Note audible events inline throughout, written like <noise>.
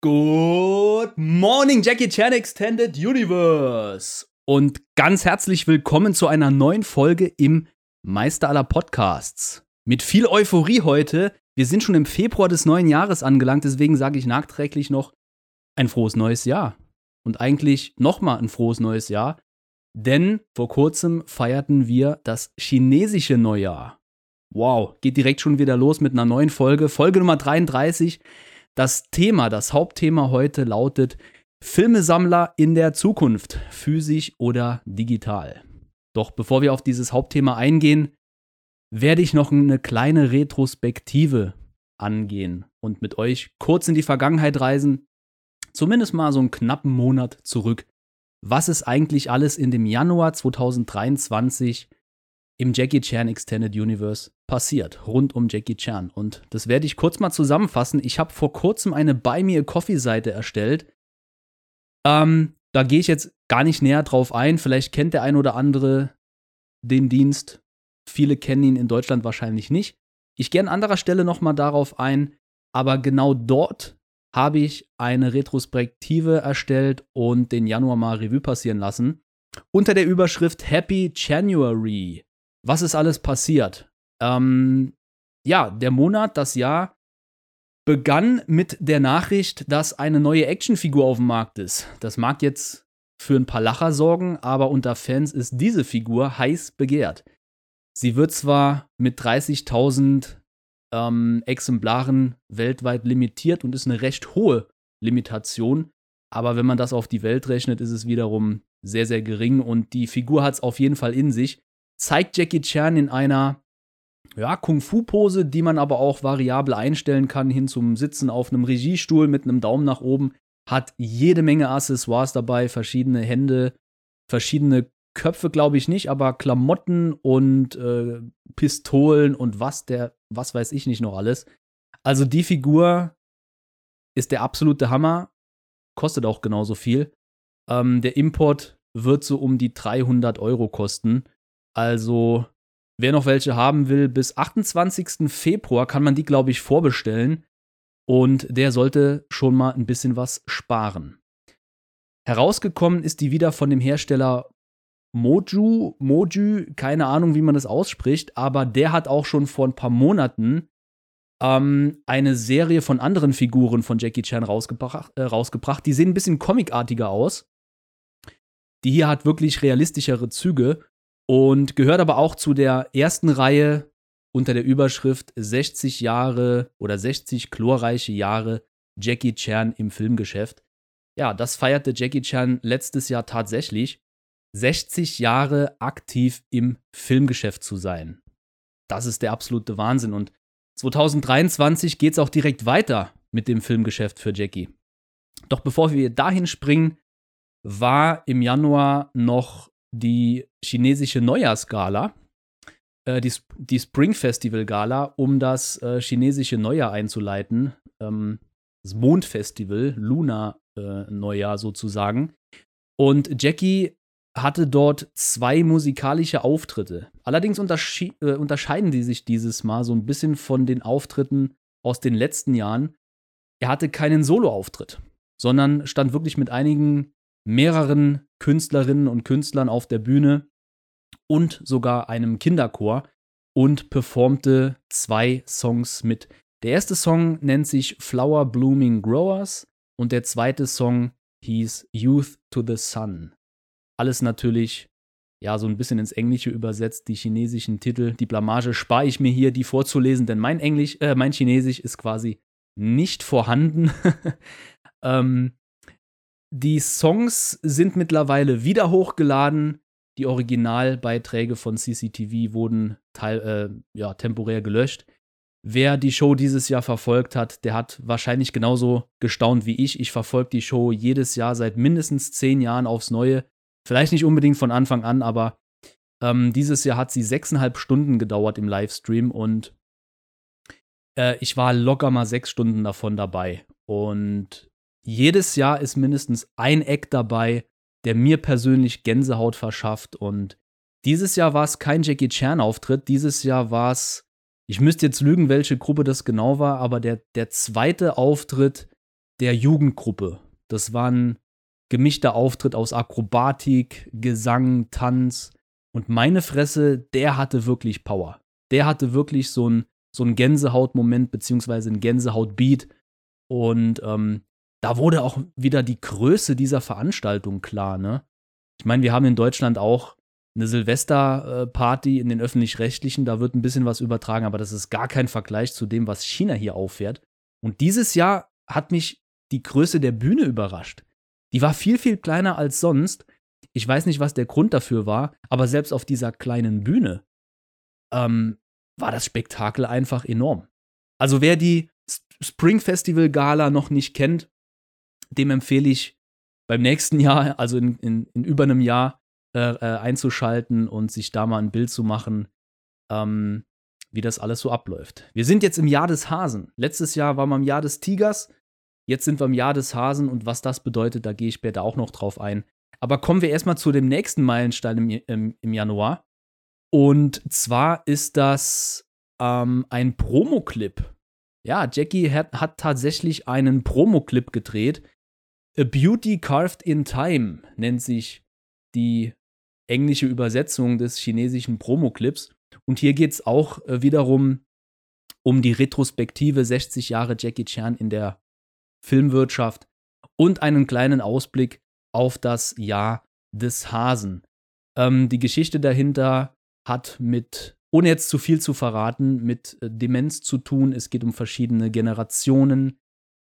Good morning, Jackie Chan Extended Universe. Und ganz herzlich willkommen zu einer neuen Folge im Meister aller Podcasts. Mit viel Euphorie heute. Wir sind schon im Februar des neuen Jahres angelangt, deswegen sage ich nachträglich noch ein frohes neues Jahr. Und eigentlich nochmal ein frohes neues Jahr, denn vor kurzem feierten wir das chinesische Neujahr. Wow, geht direkt schon wieder los mit einer neuen Folge, Folge Nummer 33. Das Thema, das Hauptthema heute lautet Filmesammler in der Zukunft, physisch oder digital. Doch bevor wir auf dieses Hauptthema eingehen, werde ich noch eine kleine Retrospektive angehen und mit euch kurz in die Vergangenheit reisen, zumindest mal so einen knappen Monat zurück. Was ist eigentlich alles in dem Januar 2023 im Jackie Chan Extended Universe passiert, rund um Jackie Chan. Und das werde ich kurz mal zusammenfassen. Ich habe vor kurzem eine Buy Me a Coffee-Seite erstellt. Ähm, da gehe ich jetzt gar nicht näher drauf ein. Vielleicht kennt der ein oder andere den Dienst. Viele kennen ihn in Deutschland wahrscheinlich nicht. Ich gehe an anderer Stelle nochmal darauf ein, aber genau dort habe ich eine Retrospektive erstellt und den Januar mal Revue passieren lassen. Unter der Überschrift Happy January was ist alles passiert? Ähm, ja, der Monat, das Jahr begann mit der Nachricht, dass eine neue Actionfigur auf dem Markt ist. Das mag jetzt für ein paar Lacher sorgen, aber unter Fans ist diese Figur heiß begehrt. Sie wird zwar mit 30.000 ähm, Exemplaren weltweit limitiert und ist eine recht hohe Limitation, aber wenn man das auf die Welt rechnet, ist es wiederum sehr, sehr gering und die Figur hat es auf jeden Fall in sich zeigt Jackie Chan in einer ja, Kung-Fu-Pose, die man aber auch variabel einstellen kann, hin zum Sitzen auf einem Regiestuhl mit einem Daumen nach oben. Hat jede Menge Accessoires dabei, verschiedene Hände, verschiedene Köpfe, glaube ich nicht, aber Klamotten und äh, Pistolen und was der, was weiß ich nicht noch alles. Also die Figur ist der absolute Hammer, kostet auch genauso viel. Ähm, der Import wird so um die 300 Euro kosten. Also, wer noch welche haben will, bis 28. Februar kann man die, glaube ich, vorbestellen. Und der sollte schon mal ein bisschen was sparen. Herausgekommen ist die wieder von dem Hersteller Moju, Moju, keine Ahnung, wie man das ausspricht, aber der hat auch schon vor ein paar Monaten ähm, eine Serie von anderen Figuren von Jackie Chan rausgebracht, äh, rausgebracht. Die sehen ein bisschen comicartiger aus. Die hier hat wirklich realistischere Züge und gehört aber auch zu der ersten Reihe unter der Überschrift 60 Jahre oder 60 glorreiche Jahre Jackie Chan im Filmgeschäft. Ja, das feierte Jackie Chan letztes Jahr tatsächlich. 60 Jahre aktiv im Filmgeschäft zu sein. Das ist der absolute Wahnsinn. Und 2023 geht es auch direkt weiter mit dem Filmgeschäft für Jackie. Doch bevor wir dahin springen, war im Januar noch die chinesische Neujahrsgala, äh, die, die Spring Festival Gala, um das äh, chinesische Neujahr einzuleiten. Ähm, das Mondfestival, Luna äh, Neujahr sozusagen. Und Jackie hatte dort zwei musikalische Auftritte. Allerdings äh, unterscheiden die sich dieses Mal so ein bisschen von den Auftritten aus den letzten Jahren. Er hatte keinen Soloauftritt, sondern stand wirklich mit einigen mehreren Künstlerinnen und Künstlern auf der Bühne und sogar einem Kinderchor und performte zwei Songs mit. Der erste Song nennt sich Flower Blooming Growers und der zweite Song hieß Youth to the Sun. Alles natürlich ja so ein bisschen ins Englische übersetzt, die chinesischen Titel. Die Blamage spare ich mir hier, die vorzulesen, denn mein Englisch, äh, mein Chinesisch ist quasi nicht vorhanden. <laughs> ähm, die Songs sind mittlerweile wieder hochgeladen. Die Originalbeiträge von CCTV wurden äh, ja, temporär gelöscht. Wer die Show dieses Jahr verfolgt hat, der hat wahrscheinlich genauso gestaunt wie ich. Ich verfolge die Show jedes Jahr seit mindestens zehn Jahren aufs Neue. Vielleicht nicht unbedingt von Anfang an, aber ähm, dieses Jahr hat sie sechseinhalb Stunden gedauert im Livestream und äh, ich war locker mal sechs Stunden davon dabei. Und jedes Jahr ist mindestens ein Eck dabei, der mir persönlich Gänsehaut verschafft. Und dieses Jahr war es kein Jackie Chan-Auftritt. Dieses Jahr war es, ich müsste jetzt lügen, welche Gruppe das genau war, aber der, der zweite Auftritt der Jugendgruppe. Das war ein gemischter Auftritt aus Akrobatik, Gesang, Tanz. Und meine Fresse, der hatte wirklich Power. Der hatte wirklich so ein, so ein Gänsehautmoment, beziehungsweise ein Gänsehautbeat. Und ähm, da wurde auch wieder die Größe dieser Veranstaltung klar, ne? Ich meine, wir haben in Deutschland auch eine Silvesterparty in den öffentlich-rechtlichen, da wird ein bisschen was übertragen, aber das ist gar kein Vergleich zu dem, was China hier auffährt. Und dieses Jahr hat mich die Größe der Bühne überrascht. Die war viel, viel kleiner als sonst. Ich weiß nicht, was der Grund dafür war, aber selbst auf dieser kleinen Bühne ähm, war das Spektakel einfach enorm. Also wer die Spring Festival Gala noch nicht kennt, dem empfehle ich beim nächsten Jahr, also in, in, in über einem Jahr, äh, äh, einzuschalten und sich da mal ein Bild zu machen, ähm, wie das alles so abläuft. Wir sind jetzt im Jahr des Hasen. Letztes Jahr waren wir im Jahr des Tigers. Jetzt sind wir im Jahr des Hasen und was das bedeutet, da gehe ich später auch noch drauf ein. Aber kommen wir erstmal zu dem nächsten Meilenstein im, im, im Januar. Und zwar ist das ähm, ein Promo-Clip. Ja, Jackie hat, hat tatsächlich einen Promo-Clip gedreht. A Beauty Carved in Time nennt sich die englische Übersetzung des chinesischen Promo-Clips. Und hier geht es auch äh, wiederum um die Retrospektive 60 Jahre Jackie Chan in der Filmwirtschaft und einen kleinen Ausblick auf das Jahr des Hasen. Ähm, die Geschichte dahinter hat mit, ohne jetzt zu viel zu verraten, mit äh, Demenz zu tun. Es geht um verschiedene Generationen,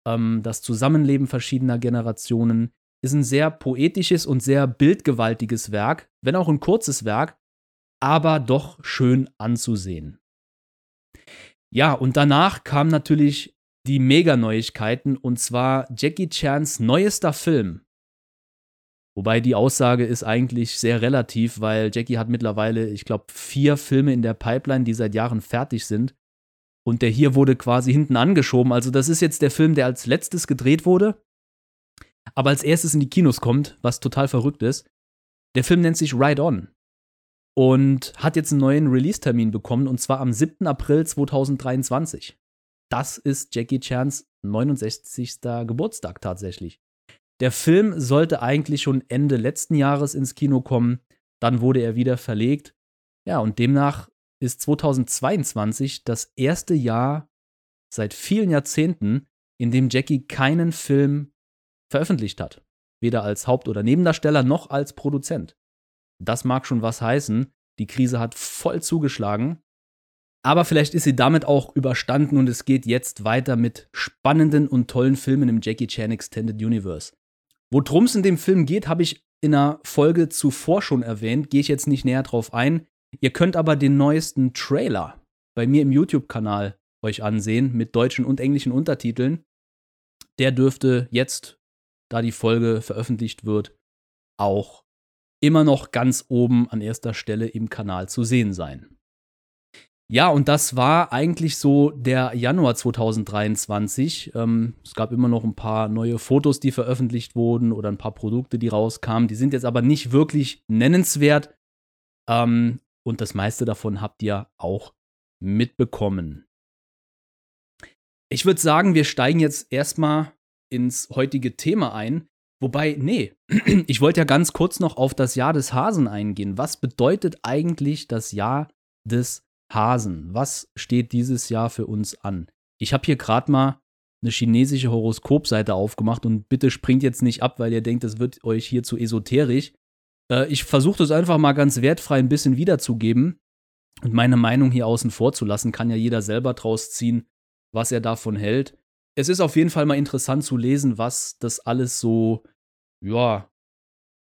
ähm, das Zusammenleben verschiedener Generationen. Ist ein sehr poetisches und sehr bildgewaltiges Werk, wenn auch ein kurzes Werk, aber doch schön anzusehen. Ja, und danach kamen natürlich die Mega-Neuigkeiten und zwar Jackie Chans neuester Film, Wobei die Aussage ist eigentlich sehr relativ, weil Jackie hat mittlerweile, ich glaube, vier Filme in der Pipeline, die seit Jahren fertig sind. Und der hier wurde quasi hinten angeschoben. Also, das ist jetzt der Film, der als letztes gedreht wurde, aber als erstes in die Kinos kommt, was total verrückt ist. Der Film nennt sich Ride On und hat jetzt einen neuen Release-Termin bekommen und zwar am 7. April 2023. Das ist Jackie Chans 69. Geburtstag tatsächlich. Der Film sollte eigentlich schon Ende letzten Jahres ins Kino kommen, dann wurde er wieder verlegt. Ja, und demnach ist 2022 das erste Jahr seit vielen Jahrzehnten, in dem Jackie keinen Film veröffentlicht hat. Weder als Haupt- oder Nebendarsteller noch als Produzent. Das mag schon was heißen. Die Krise hat voll zugeschlagen. Aber vielleicht ist sie damit auch überstanden und es geht jetzt weiter mit spannenden und tollen Filmen im Jackie Chan Extended Universe. Worum es in dem Film geht, habe ich in einer Folge zuvor schon erwähnt, gehe ich jetzt nicht näher drauf ein. Ihr könnt aber den neuesten Trailer bei mir im YouTube-Kanal euch ansehen mit deutschen und englischen Untertiteln. Der dürfte jetzt, da die Folge veröffentlicht wird, auch immer noch ganz oben an erster Stelle im Kanal zu sehen sein. Ja, und das war eigentlich so der Januar 2023. Ähm, es gab immer noch ein paar neue Fotos, die veröffentlicht wurden oder ein paar Produkte, die rauskamen. Die sind jetzt aber nicht wirklich nennenswert. Ähm, und das meiste davon habt ihr auch mitbekommen. Ich würde sagen, wir steigen jetzt erstmal ins heutige Thema ein. Wobei, nee, <clears throat> ich wollte ja ganz kurz noch auf das Jahr des Hasen eingehen. Was bedeutet eigentlich das Jahr des Hasen? Was steht dieses Jahr für uns an? Ich habe hier gerade mal eine chinesische Horoskopseite aufgemacht und bitte springt jetzt nicht ab, weil ihr denkt, das wird euch hier zu esoterisch. Äh, ich versuche das einfach mal ganz wertfrei ein bisschen wiederzugeben und meine Meinung hier außen vor zu lassen. Kann ja jeder selber draus ziehen, was er davon hält. Es ist auf jeden Fall mal interessant zu lesen, was das alles so, ja,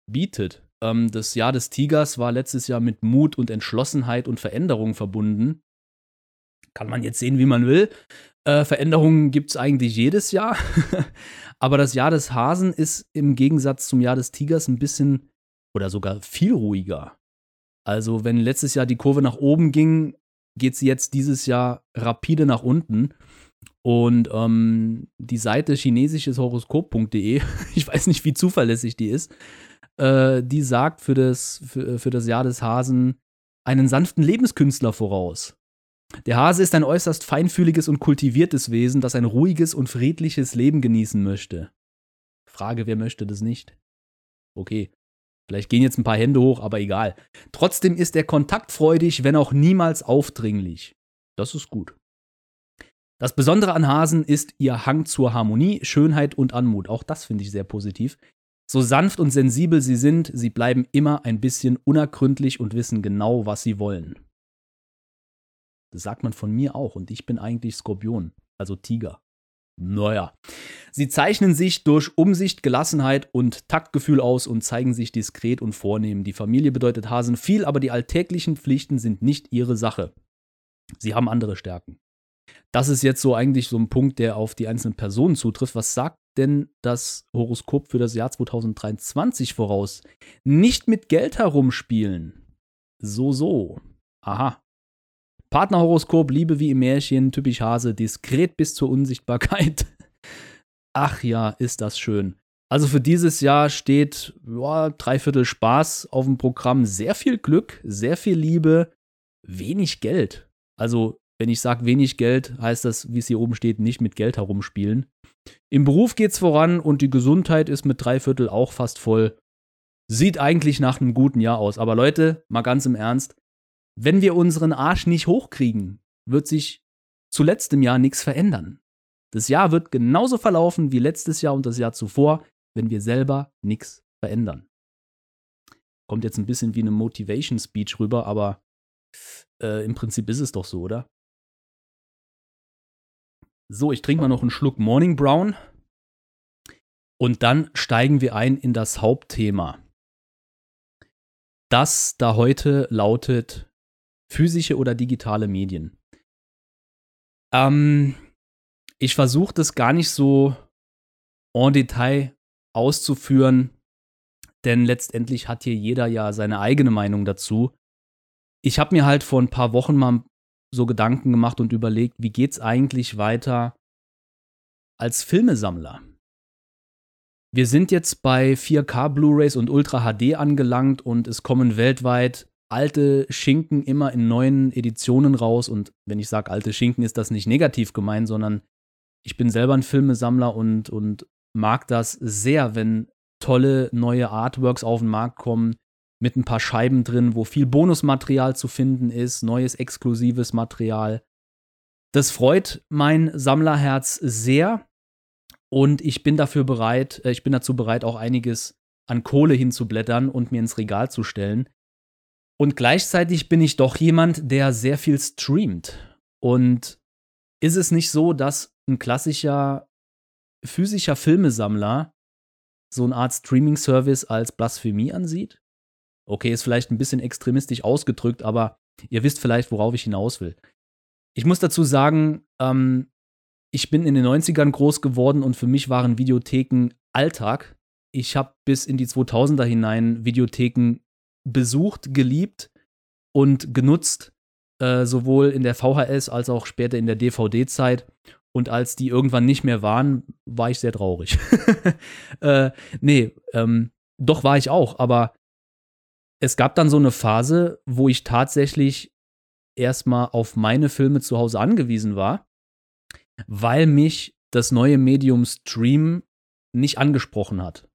bietet. Ähm, das Jahr des Tigers war letztes Jahr mit Mut und Entschlossenheit und Veränderung verbunden. Kann man jetzt sehen, wie man will. Äh, Veränderungen gibt es eigentlich jedes Jahr. <laughs> Aber das Jahr des Hasen ist im Gegensatz zum Jahr des Tigers ein bisschen oder sogar viel ruhiger. Also, wenn letztes Jahr die Kurve nach oben ging, geht sie jetzt dieses Jahr rapide nach unten. Und ähm, die Seite chinesisches Horoskop.de, <laughs> ich weiß nicht, wie zuverlässig die ist, äh, die sagt für das, für, für das Jahr des Hasen einen sanften Lebenskünstler voraus. Der Hase ist ein äußerst feinfühliges und kultiviertes Wesen, das ein ruhiges und friedliches Leben genießen möchte. Frage, wer möchte das nicht? Okay, vielleicht gehen jetzt ein paar Hände hoch, aber egal. Trotzdem ist er kontaktfreudig, wenn auch niemals aufdringlich. Das ist gut. Das Besondere an Hasen ist ihr Hang zur Harmonie, Schönheit und Anmut. Auch das finde ich sehr positiv. So sanft und sensibel sie sind, sie bleiben immer ein bisschen unergründlich und wissen genau, was sie wollen. Das sagt man von mir auch und ich bin eigentlich Skorpion, also Tiger. Naja. Sie zeichnen sich durch Umsicht, Gelassenheit und Taktgefühl aus und zeigen sich diskret und vornehm. Die Familie bedeutet Hasen viel, aber die alltäglichen Pflichten sind nicht ihre Sache. Sie haben andere Stärken. Das ist jetzt so eigentlich so ein Punkt, der auf die einzelnen Personen zutrifft. Was sagt denn das Horoskop für das Jahr 2023 voraus? Nicht mit Geld herumspielen. So, so. Aha. Partnerhoroskop, Liebe wie im Märchen, typisch Hase, diskret bis zur Unsichtbarkeit. <laughs> Ach ja, ist das schön. Also für dieses Jahr steht ja, dreiviertel Spaß auf dem Programm, sehr viel Glück, sehr viel Liebe, wenig Geld. Also wenn ich sage wenig Geld, heißt das, wie es hier oben steht, nicht mit Geld herumspielen. Im Beruf geht's voran und die Gesundheit ist mit dreiviertel auch fast voll. Sieht eigentlich nach einem guten Jahr aus. Aber Leute, mal ganz im Ernst, wenn wir unseren Arsch nicht hochkriegen, wird sich zu letztem Jahr nichts verändern. Das Jahr wird genauso verlaufen wie letztes Jahr und das Jahr zuvor, wenn wir selber nichts verändern. Kommt jetzt ein bisschen wie eine Motivation Speech rüber, aber äh, im Prinzip ist es doch so, oder? So, ich trinke mal noch einen Schluck Morning Brown. Und dann steigen wir ein in das Hauptthema. Das da heute lautet physische oder digitale Medien. Ähm, ich versuche das gar nicht so en Detail auszuführen, denn letztendlich hat hier jeder ja seine eigene Meinung dazu. Ich habe mir halt vor ein paar Wochen mal so Gedanken gemacht und überlegt, wie geht's eigentlich weiter als Filmesammler? Wir sind jetzt bei 4K Blu-rays und Ultra HD angelangt und es kommen weltweit alte Schinken immer in neuen Editionen raus und wenn ich sage alte Schinken, ist das nicht negativ gemeint, sondern ich bin selber ein Filmesammler und, und mag das sehr, wenn tolle neue Artworks auf den Markt kommen, mit ein paar Scheiben drin, wo viel Bonusmaterial zu finden ist, neues exklusives Material. Das freut mein Sammlerherz sehr und ich bin dafür bereit, äh, ich bin dazu bereit, auch einiges an Kohle hinzublättern und mir ins Regal zu stellen. Und gleichzeitig bin ich doch jemand, der sehr viel streamt. Und ist es nicht so, dass ein klassischer physischer Filmesammler so eine Art Streaming-Service als Blasphemie ansieht? Okay, ist vielleicht ein bisschen extremistisch ausgedrückt, aber ihr wisst vielleicht, worauf ich hinaus will. Ich muss dazu sagen, ähm, ich bin in den 90ern groß geworden und für mich waren Videotheken Alltag. Ich habe bis in die 2000er hinein Videotheken besucht, geliebt und genutzt, äh, sowohl in der VHS als auch später in der DVD-Zeit. Und als die irgendwann nicht mehr waren, war ich sehr traurig. <laughs> äh, nee, ähm, doch war ich auch, aber es gab dann so eine Phase, wo ich tatsächlich erstmal auf meine Filme zu Hause angewiesen war, weil mich das neue Medium Stream nicht angesprochen hat.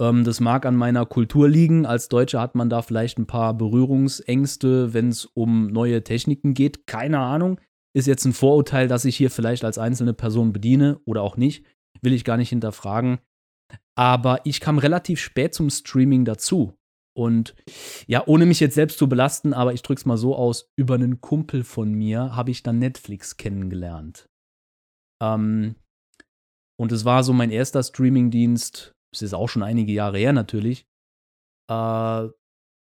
Ähm, das mag an meiner Kultur liegen. Als Deutscher hat man da vielleicht ein paar Berührungsängste, wenn es um neue Techniken geht. Keine Ahnung. Ist jetzt ein Vorurteil, das ich hier vielleicht als einzelne Person bediene oder auch nicht. Will ich gar nicht hinterfragen. Aber ich kam relativ spät zum Streaming dazu. Und ja, ohne mich jetzt selbst zu belasten, aber ich drück's mal so aus, über einen Kumpel von mir habe ich dann Netflix kennengelernt. Ähm, und es war so mein erster Streamingdienst, es ist auch schon einige Jahre her natürlich, äh,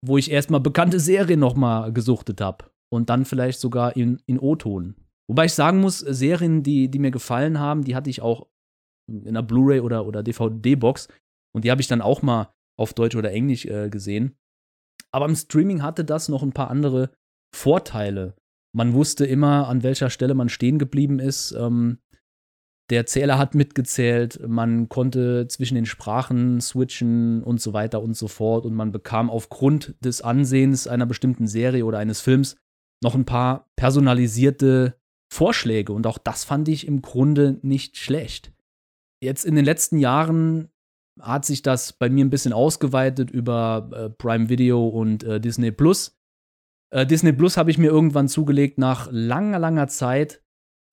wo ich erstmal bekannte Serien nochmal gesuchtet habe. Und dann vielleicht sogar in, in O-Ton. Wobei ich sagen muss, Serien, die, die mir gefallen haben, die hatte ich auch in einer Blu-ray oder, oder DVD-Box. Und die habe ich dann auch mal auf Deutsch oder Englisch äh, gesehen. Aber im Streaming hatte das noch ein paar andere Vorteile. Man wusste immer, an welcher Stelle man stehen geblieben ist. Ähm, der Zähler hat mitgezählt, man konnte zwischen den Sprachen switchen und so weiter und so fort. Und man bekam aufgrund des Ansehens einer bestimmten Serie oder eines Films noch ein paar personalisierte Vorschläge und auch das fand ich im Grunde nicht schlecht. Jetzt in den letzten Jahren hat sich das bei mir ein bisschen ausgeweitet über äh, Prime Video und äh, Disney Plus. Äh, Disney Plus habe ich mir irgendwann zugelegt nach langer, langer Zeit.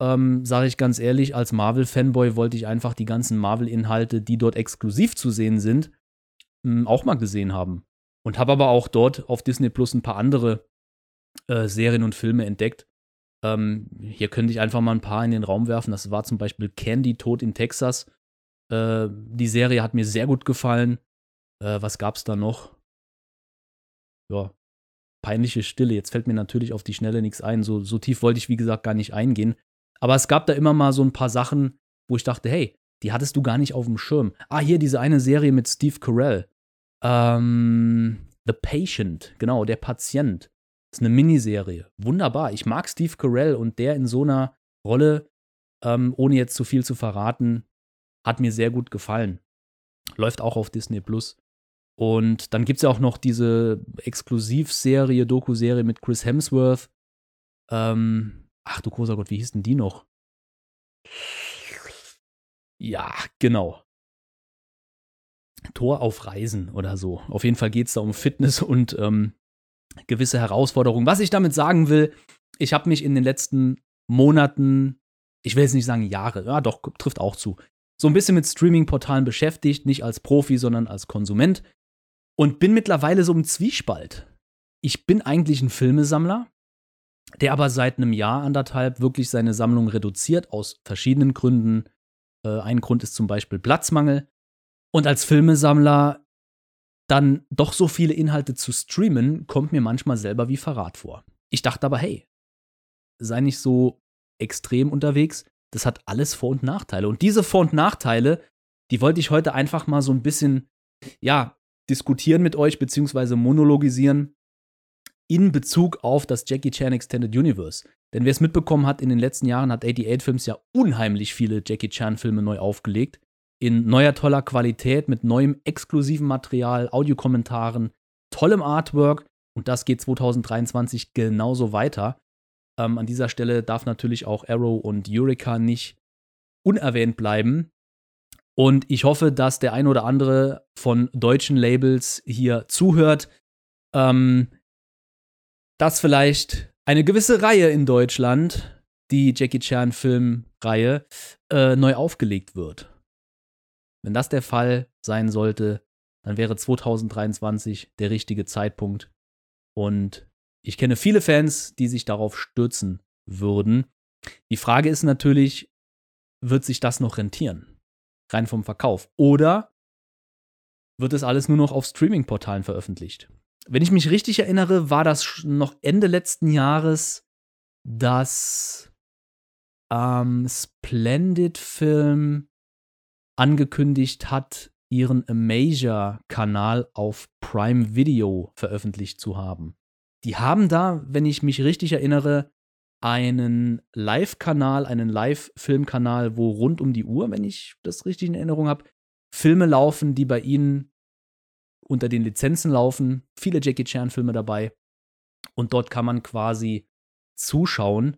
Ähm, Sage ich ganz ehrlich, als Marvel-Fanboy wollte ich einfach die ganzen Marvel-Inhalte, die dort exklusiv zu sehen sind, mh, hm, auch mal gesehen haben. Und habe aber auch dort auf Disney Plus ein paar andere äh, Serien und Filme entdeckt. Ähm, hier könnte ich einfach mal ein paar in den Raum werfen. Das war zum Beispiel Candy Tod in Texas. Äh, die Serie hat mir sehr gut gefallen. Äh, was gab's da noch? Ja, peinliche Stille. Jetzt fällt mir natürlich auf die Schnelle nichts ein. So, so tief wollte ich, wie gesagt, gar nicht eingehen. Aber es gab da immer mal so ein paar Sachen, wo ich dachte, hey, die hattest du gar nicht auf dem Schirm. Ah, hier diese eine Serie mit Steve Carell. Ähm, The Patient, genau, der Patient. Das ist eine Miniserie. Wunderbar. Ich mag Steve Carell und der in so einer Rolle, ähm, ohne jetzt zu viel zu verraten, hat mir sehr gut gefallen. Läuft auch auf Disney Plus. Und dann gibt es ja auch noch diese Exklusivserie, Doku-Serie mit Chris Hemsworth. Ähm, ach du großer Gott, wie hieß denn die noch? Ja, genau. Tor auf Reisen oder so. Auf jeden Fall geht es da um Fitness und ähm, gewisse Herausforderungen. Was ich damit sagen will, ich habe mich in den letzten Monaten, ich will jetzt nicht sagen Jahre, ja doch, trifft auch zu, so ein bisschen mit Streaming-Portalen beschäftigt, nicht als Profi, sondern als Konsument und bin mittlerweile so im Zwiespalt. Ich bin eigentlich ein Filmesammler, der aber seit einem Jahr, anderthalb wirklich seine Sammlung reduziert, aus verschiedenen Gründen. Äh, ein Grund ist zum Beispiel Platzmangel. Und als Filmesammler dann doch so viele Inhalte zu streamen, kommt mir manchmal selber wie Verrat vor. Ich dachte aber, hey, sei nicht so extrem unterwegs, das hat alles Vor- und Nachteile. Und diese Vor- und Nachteile, die wollte ich heute einfach mal so ein bisschen, ja, diskutieren mit euch, beziehungsweise monologisieren in Bezug auf das Jackie Chan Extended Universe. Denn wer es mitbekommen hat, in den letzten Jahren hat 88 Films ja unheimlich viele Jackie Chan-Filme neu aufgelegt. In neuer toller Qualität, mit neuem exklusiven Material, Audiokommentaren, tollem Artwork. Und das geht 2023 genauso weiter. Ähm, an dieser Stelle darf natürlich auch Arrow und Eureka nicht unerwähnt bleiben. Und ich hoffe, dass der ein oder andere von deutschen Labels hier zuhört, ähm, dass vielleicht eine gewisse Reihe in Deutschland, die Jackie Chan Filmreihe, äh, neu aufgelegt wird. Wenn das der Fall sein sollte, dann wäre 2023 der richtige Zeitpunkt. Und ich kenne viele Fans, die sich darauf stürzen würden. Die Frage ist natürlich, wird sich das noch rentieren? Rein vom Verkauf. Oder wird es alles nur noch auf Streaming-Portalen veröffentlicht? Wenn ich mich richtig erinnere, war das noch Ende letzten Jahres, dass ähm, Splendid Film angekündigt hat, ihren Amasia-Kanal auf Prime Video veröffentlicht zu haben. Die haben da, wenn ich mich richtig erinnere, einen Live-Kanal, einen Live-Filmkanal, wo rund um die Uhr, wenn ich das richtig in Erinnerung habe, Filme laufen, die bei ihnen unter den Lizenzen laufen. Viele Jackie Chan-Filme dabei. Und dort kann man quasi zuschauen,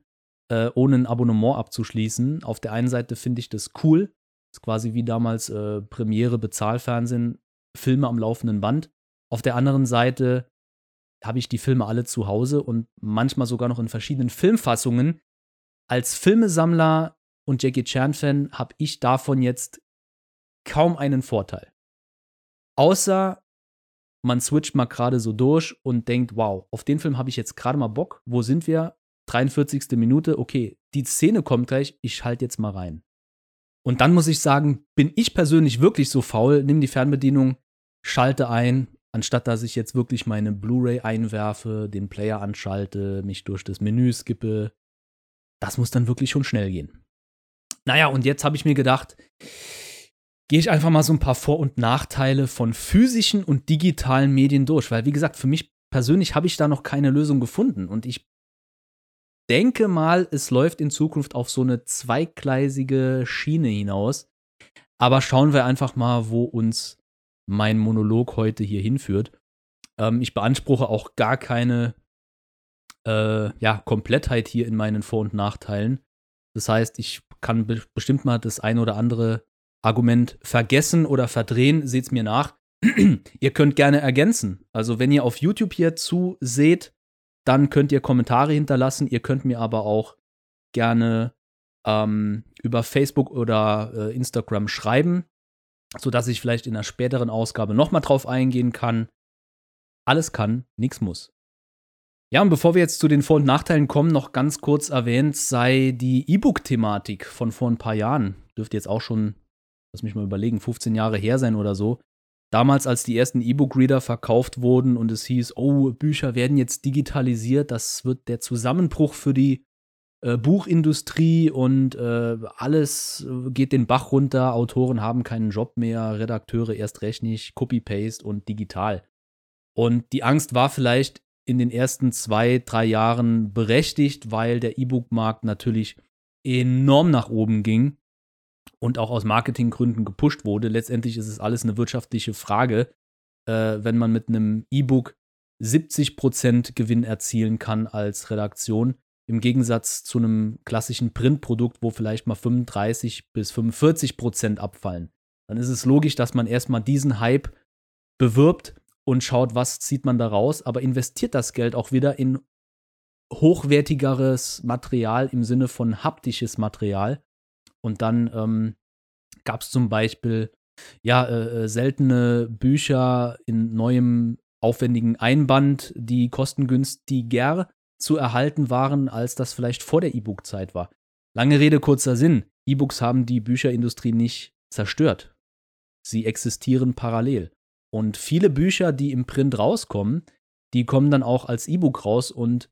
äh, ohne ein Abonnement abzuschließen. Auf der einen Seite finde ich das cool. Ist quasi wie damals äh, Premiere, Bezahlfernsehen, Filme am laufenden Band. Auf der anderen Seite habe ich die Filme alle zu Hause und manchmal sogar noch in verschiedenen Filmfassungen. Als Filmesammler und Jackie Chan-Fan habe ich davon jetzt kaum einen Vorteil. Außer man switcht mal gerade so durch und denkt, wow, auf den Film habe ich jetzt gerade mal Bock. Wo sind wir? 43. Minute, okay, die Szene kommt gleich, ich schalte jetzt mal rein. Und dann muss ich sagen, bin ich persönlich wirklich so faul, nimm die Fernbedienung, schalte ein, anstatt dass ich jetzt wirklich meine Blu-ray einwerfe, den Player anschalte, mich durch das Menü skippe, das muss dann wirklich schon schnell gehen. Naja, und jetzt habe ich mir gedacht, gehe ich einfach mal so ein paar Vor- und Nachteile von physischen und digitalen Medien durch, weil wie gesagt, für mich persönlich habe ich da noch keine Lösung gefunden und ich denke mal, es läuft in Zukunft auf so eine zweigleisige Schiene hinaus. Aber schauen wir einfach mal, wo uns mein Monolog heute hier hinführt. Ähm, ich beanspruche auch gar keine äh, ja, Komplettheit hier in meinen Vor- und Nachteilen. Das heißt, ich kann be bestimmt mal das ein oder andere Argument vergessen oder verdrehen, seht's mir nach. <clears throat> ihr könnt gerne ergänzen. Also, wenn ihr auf YouTube hier zuseht, dann könnt ihr Kommentare hinterlassen. Ihr könnt mir aber auch gerne ähm, über Facebook oder äh, Instagram schreiben, sodass ich vielleicht in einer späteren Ausgabe nochmal drauf eingehen kann. Alles kann, nichts muss. Ja, und bevor wir jetzt zu den Vor- und Nachteilen kommen, noch ganz kurz erwähnt sei die E-Book-Thematik von vor ein paar Jahren. Dürfte jetzt auch schon, lass mich mal überlegen, 15 Jahre her sein oder so. Damals, als die ersten E-Book-Reader verkauft wurden und es hieß, oh, Bücher werden jetzt digitalisiert, das wird der Zusammenbruch für die äh, Buchindustrie und äh, alles geht den Bach runter, Autoren haben keinen Job mehr, Redakteure erst recht nicht, Copy-Paste und digital. Und die Angst war vielleicht in den ersten zwei, drei Jahren berechtigt, weil der E-Book-Markt natürlich enorm nach oben ging und auch aus Marketinggründen gepusht wurde. Letztendlich ist es alles eine wirtschaftliche Frage, äh, wenn man mit einem E-Book 70% Gewinn erzielen kann als Redaktion, im Gegensatz zu einem klassischen Printprodukt, wo vielleicht mal 35 bis 45% abfallen. Dann ist es logisch, dass man erstmal diesen Hype bewirbt und schaut, was zieht man da raus, aber investiert das Geld auch wieder in hochwertigeres Material im Sinne von haptisches Material. Und dann ähm, gab es zum Beispiel ja äh, äh, seltene Bücher in neuem aufwendigen Einband, die kostengünstiger zu erhalten waren, als das vielleicht vor der E-Book-Zeit war. Lange Rede, kurzer Sinn. E-Books haben die Bücherindustrie nicht zerstört. Sie existieren parallel. Und viele Bücher, die im Print rauskommen, die kommen dann auch als E-Book raus. Und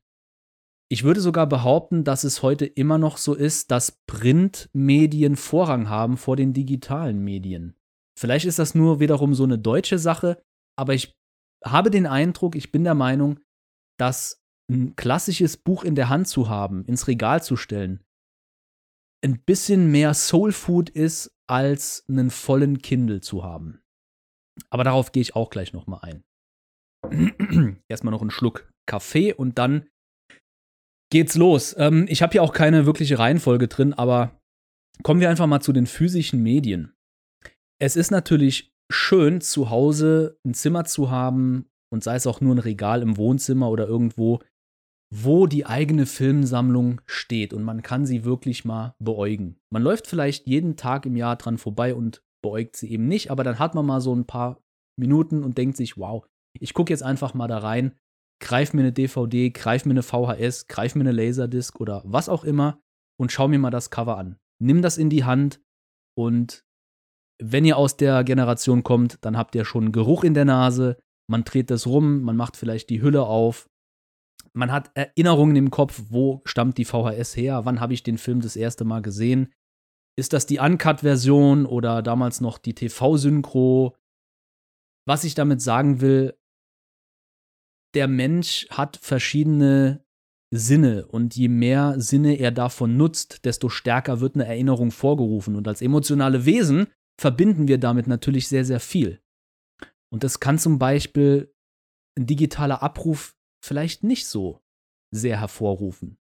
ich würde sogar behaupten, dass es heute immer noch so ist, dass Printmedien Vorrang haben vor den digitalen Medien. Vielleicht ist das nur wiederum so eine deutsche Sache, aber ich habe den Eindruck, ich bin der Meinung, dass ein klassisches Buch in der Hand zu haben, ins Regal zu stellen, ein bisschen mehr Soul Food ist, als einen vollen Kindle zu haben. Aber darauf gehe ich auch gleich nochmal ein. <clears throat> Erstmal noch einen Schluck Kaffee und dann geht's los. Ähm, ich habe hier auch keine wirkliche Reihenfolge drin, aber kommen wir einfach mal zu den physischen Medien. Es ist natürlich schön, zu Hause ein Zimmer zu haben und sei es auch nur ein Regal im Wohnzimmer oder irgendwo, wo die eigene Filmsammlung steht und man kann sie wirklich mal beäugen. Man läuft vielleicht jeden Tag im Jahr dran vorbei und beäugt sie eben nicht, aber dann hat man mal so ein paar Minuten und denkt sich, wow, ich gucke jetzt einfach mal da rein, greif mir eine DVD, greif mir eine VHS, greif mir eine Laserdisc oder was auch immer und schau mir mal das Cover an. Nimm das in die Hand und wenn ihr aus der Generation kommt, dann habt ihr schon Geruch in der Nase, man dreht das rum, man macht vielleicht die Hülle auf, man hat Erinnerungen im Kopf, wo stammt die VHS her, wann habe ich den Film das erste Mal gesehen, ist das die Uncut-Version oder damals noch die TV-Synchro? Was ich damit sagen will, der Mensch hat verschiedene Sinne und je mehr Sinne er davon nutzt, desto stärker wird eine Erinnerung vorgerufen. Und als emotionale Wesen verbinden wir damit natürlich sehr, sehr viel. Und das kann zum Beispiel ein digitaler Abruf vielleicht nicht so sehr hervorrufen.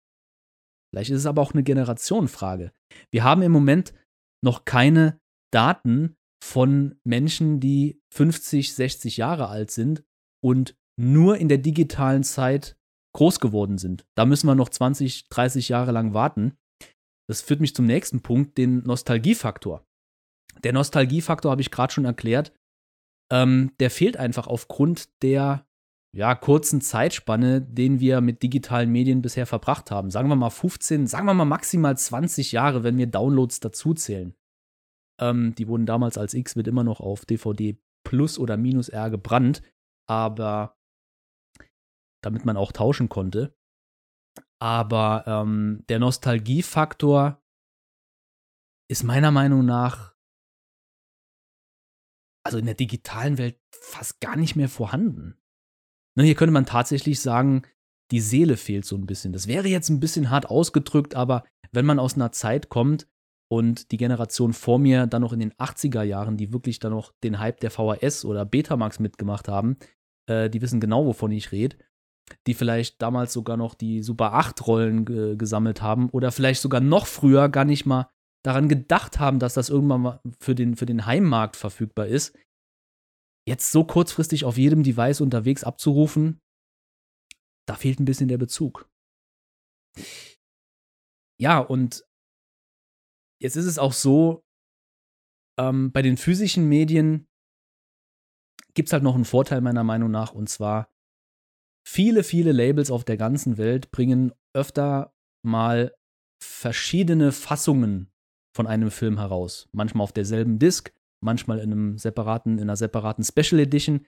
Vielleicht ist es aber auch eine Generationenfrage. Wir haben im Moment noch keine Daten von Menschen, die 50, 60 Jahre alt sind und nur in der digitalen Zeit groß geworden sind. Da müssen wir noch 20, 30 Jahre lang warten. Das führt mich zum nächsten Punkt, den Nostalgiefaktor. Der Nostalgiefaktor habe ich gerade schon erklärt. Ähm, der fehlt einfach aufgrund der ja, kurzen Zeitspanne, den wir mit digitalen Medien bisher verbracht haben. Sagen wir mal 15, sagen wir mal maximal 20 Jahre, wenn wir Downloads dazuzählen. Ähm, die wurden damals als X wird immer noch auf DVD Plus oder Minus R gebrannt, aber damit man auch tauschen konnte. Aber ähm, der Nostalgiefaktor ist meiner Meinung nach also in der digitalen Welt fast gar nicht mehr vorhanden. Ne, hier könnte man tatsächlich sagen, die Seele fehlt so ein bisschen. Das wäre jetzt ein bisschen hart ausgedrückt, aber wenn man aus einer Zeit kommt und die Generation vor mir dann noch in den 80er Jahren, die wirklich dann noch den Hype der VHS oder Betamax mitgemacht haben, äh, die wissen genau, wovon ich rede. Die vielleicht damals sogar noch die Super 8 Rollen ge gesammelt haben oder vielleicht sogar noch früher gar nicht mal daran gedacht haben, dass das irgendwann mal für den, für den Heimmarkt verfügbar ist. Jetzt so kurzfristig auf jedem Device unterwegs abzurufen, da fehlt ein bisschen der Bezug. Ja, und jetzt ist es auch so, ähm, bei den physischen Medien gibt es halt noch einen Vorteil meiner Meinung nach, und zwar viele, viele Labels auf der ganzen Welt bringen öfter mal verschiedene Fassungen von einem Film heraus. Manchmal auf derselben Disc, manchmal in einem separaten, in einer separaten Special Edition.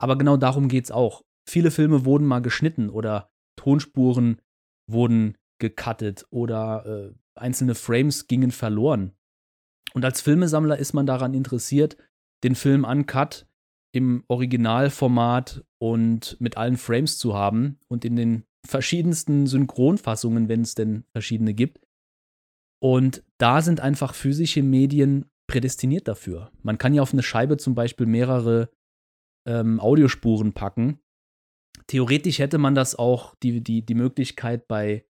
Aber genau darum geht es auch. Viele Filme wurden mal geschnitten oder Tonspuren wurden gecuttet oder äh, einzelne Frames gingen verloren. Und als Filmesammler ist man daran interessiert, den Film uncut im Originalformat und mit allen Frames zu haben und in den verschiedensten Synchronfassungen, wenn es denn verschiedene gibt. Und da sind einfach physische Medien prädestiniert dafür. Man kann ja auf eine Scheibe zum Beispiel mehrere ähm, Audiospuren packen. Theoretisch hätte man das auch, die, die, die Möglichkeit bei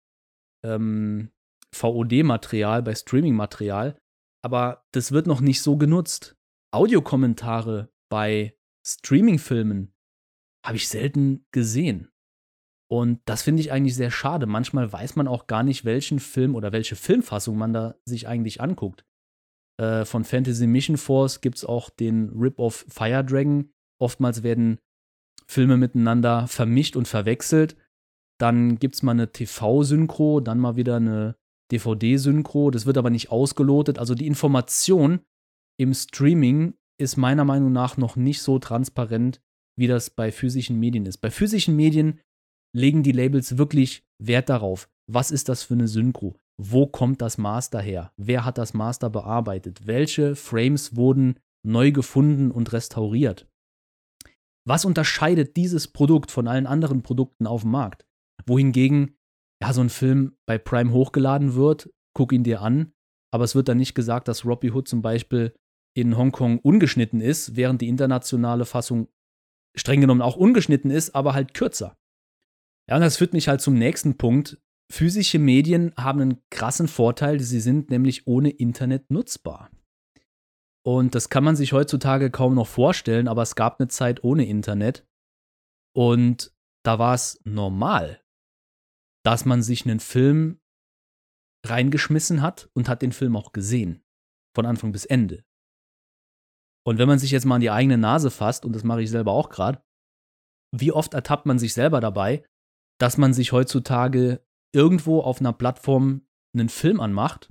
ähm, VOD-Material, bei Streaming-Material, aber das wird noch nicht so genutzt. Audiokommentare bei Streaming-Filmen habe ich selten gesehen. Und das finde ich eigentlich sehr schade. Manchmal weiß man auch gar nicht, welchen Film oder welche Filmfassung man da sich eigentlich anguckt. Äh, von Fantasy Mission Force gibt es auch den Rip-Off Fire Dragon. Oftmals werden Filme miteinander vermischt und verwechselt. Dann gibt es mal eine TV-Synchro, dann mal wieder eine DVD-Synchro. Das wird aber nicht ausgelotet. Also die Information im Streaming ist meiner Meinung nach noch nicht so transparent, wie das bei physischen Medien ist. Bei physischen Medien legen die Labels wirklich Wert darauf. Was ist das für eine Synchro? Wo kommt das Master her? Wer hat das Master bearbeitet? Welche Frames wurden neu gefunden und restauriert? Was unterscheidet dieses Produkt von allen anderen Produkten auf dem Markt? Wohingegen ja so ein Film bei Prime hochgeladen wird, guck ihn dir an, aber es wird dann nicht gesagt, dass Robbie Hood zum Beispiel in Hongkong ungeschnitten ist, während die internationale Fassung streng genommen auch ungeschnitten ist, aber halt kürzer. Ja, und das führt mich halt zum nächsten Punkt. Physische Medien haben einen krassen Vorteil, sie sind nämlich ohne Internet nutzbar. Und das kann man sich heutzutage kaum noch vorstellen, aber es gab eine Zeit ohne Internet. Und da war es normal, dass man sich einen Film reingeschmissen hat und hat den Film auch gesehen. Von Anfang bis Ende. Und wenn man sich jetzt mal an die eigene Nase fasst, und das mache ich selber auch gerade, wie oft ertappt man sich selber dabei, dass man sich heutzutage irgendwo auf einer Plattform einen Film anmacht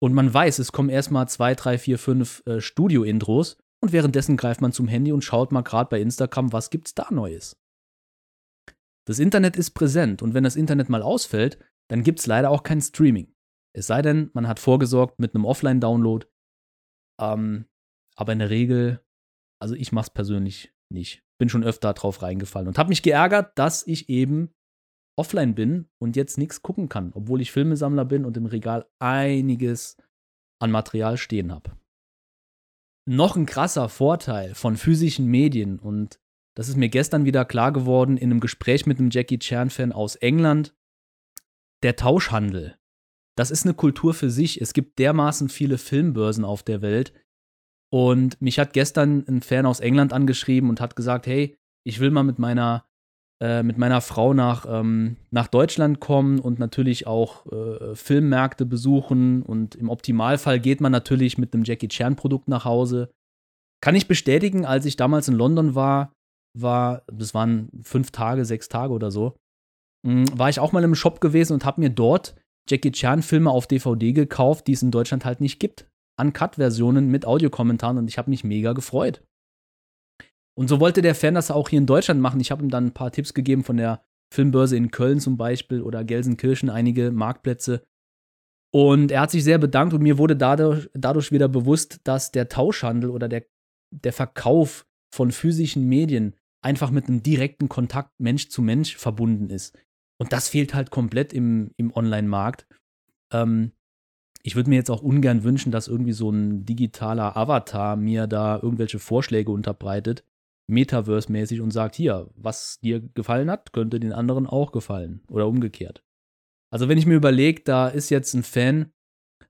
und man weiß, es kommen erstmal zwei, drei, vier, fünf äh, Studio-Intros und währenddessen greift man zum Handy und schaut mal gerade bei Instagram, was gibt's da Neues. Das Internet ist präsent und wenn das Internet mal ausfällt, dann gibt's leider auch kein Streaming. Es sei denn, man hat vorgesorgt mit einem Offline-Download. Ähm, aber in der Regel, also ich mach's persönlich nicht. Bin schon öfter drauf reingefallen und habe mich geärgert, dass ich eben offline bin und jetzt nichts gucken kann, obwohl ich Filmesammler bin und im Regal einiges an Material stehen habe. Noch ein krasser Vorteil von physischen Medien und das ist mir gestern wieder klar geworden in einem Gespräch mit einem Jackie Chan-Fan aus England. Der Tauschhandel. Das ist eine Kultur für sich. Es gibt dermaßen viele Filmbörsen auf der Welt, und mich hat gestern ein Fan aus England angeschrieben und hat gesagt, hey, ich will mal mit meiner, äh, mit meiner Frau nach, ähm, nach Deutschland kommen und natürlich auch äh, Filmmärkte besuchen. Und im Optimalfall geht man natürlich mit einem Jackie Chan-Produkt nach Hause. Kann ich bestätigen, als ich damals in London war, war, das waren fünf Tage, sechs Tage oder so, hm, war ich auch mal im Shop gewesen und habe mir dort Jackie Chan-Filme auf DVD gekauft, die es in Deutschland halt nicht gibt. Uncut-Versionen mit Audiokommentaren und ich habe mich mega gefreut. Und so wollte der Fan das auch hier in Deutschland machen. Ich habe ihm dann ein paar Tipps gegeben von der Filmbörse in Köln zum Beispiel oder Gelsenkirchen, einige Marktplätze. Und er hat sich sehr bedankt und mir wurde dadurch, dadurch wieder bewusst, dass der Tauschhandel oder der, der Verkauf von physischen Medien einfach mit einem direkten Kontakt Mensch zu Mensch verbunden ist. Und das fehlt halt komplett im, im Online-Markt. Ähm, ich würde mir jetzt auch ungern wünschen, dass irgendwie so ein digitaler Avatar mir da irgendwelche Vorschläge unterbreitet. Metaverse-mäßig und sagt, hier, was dir gefallen hat, könnte den anderen auch gefallen. Oder umgekehrt. Also wenn ich mir überlege, da ist jetzt ein Fan,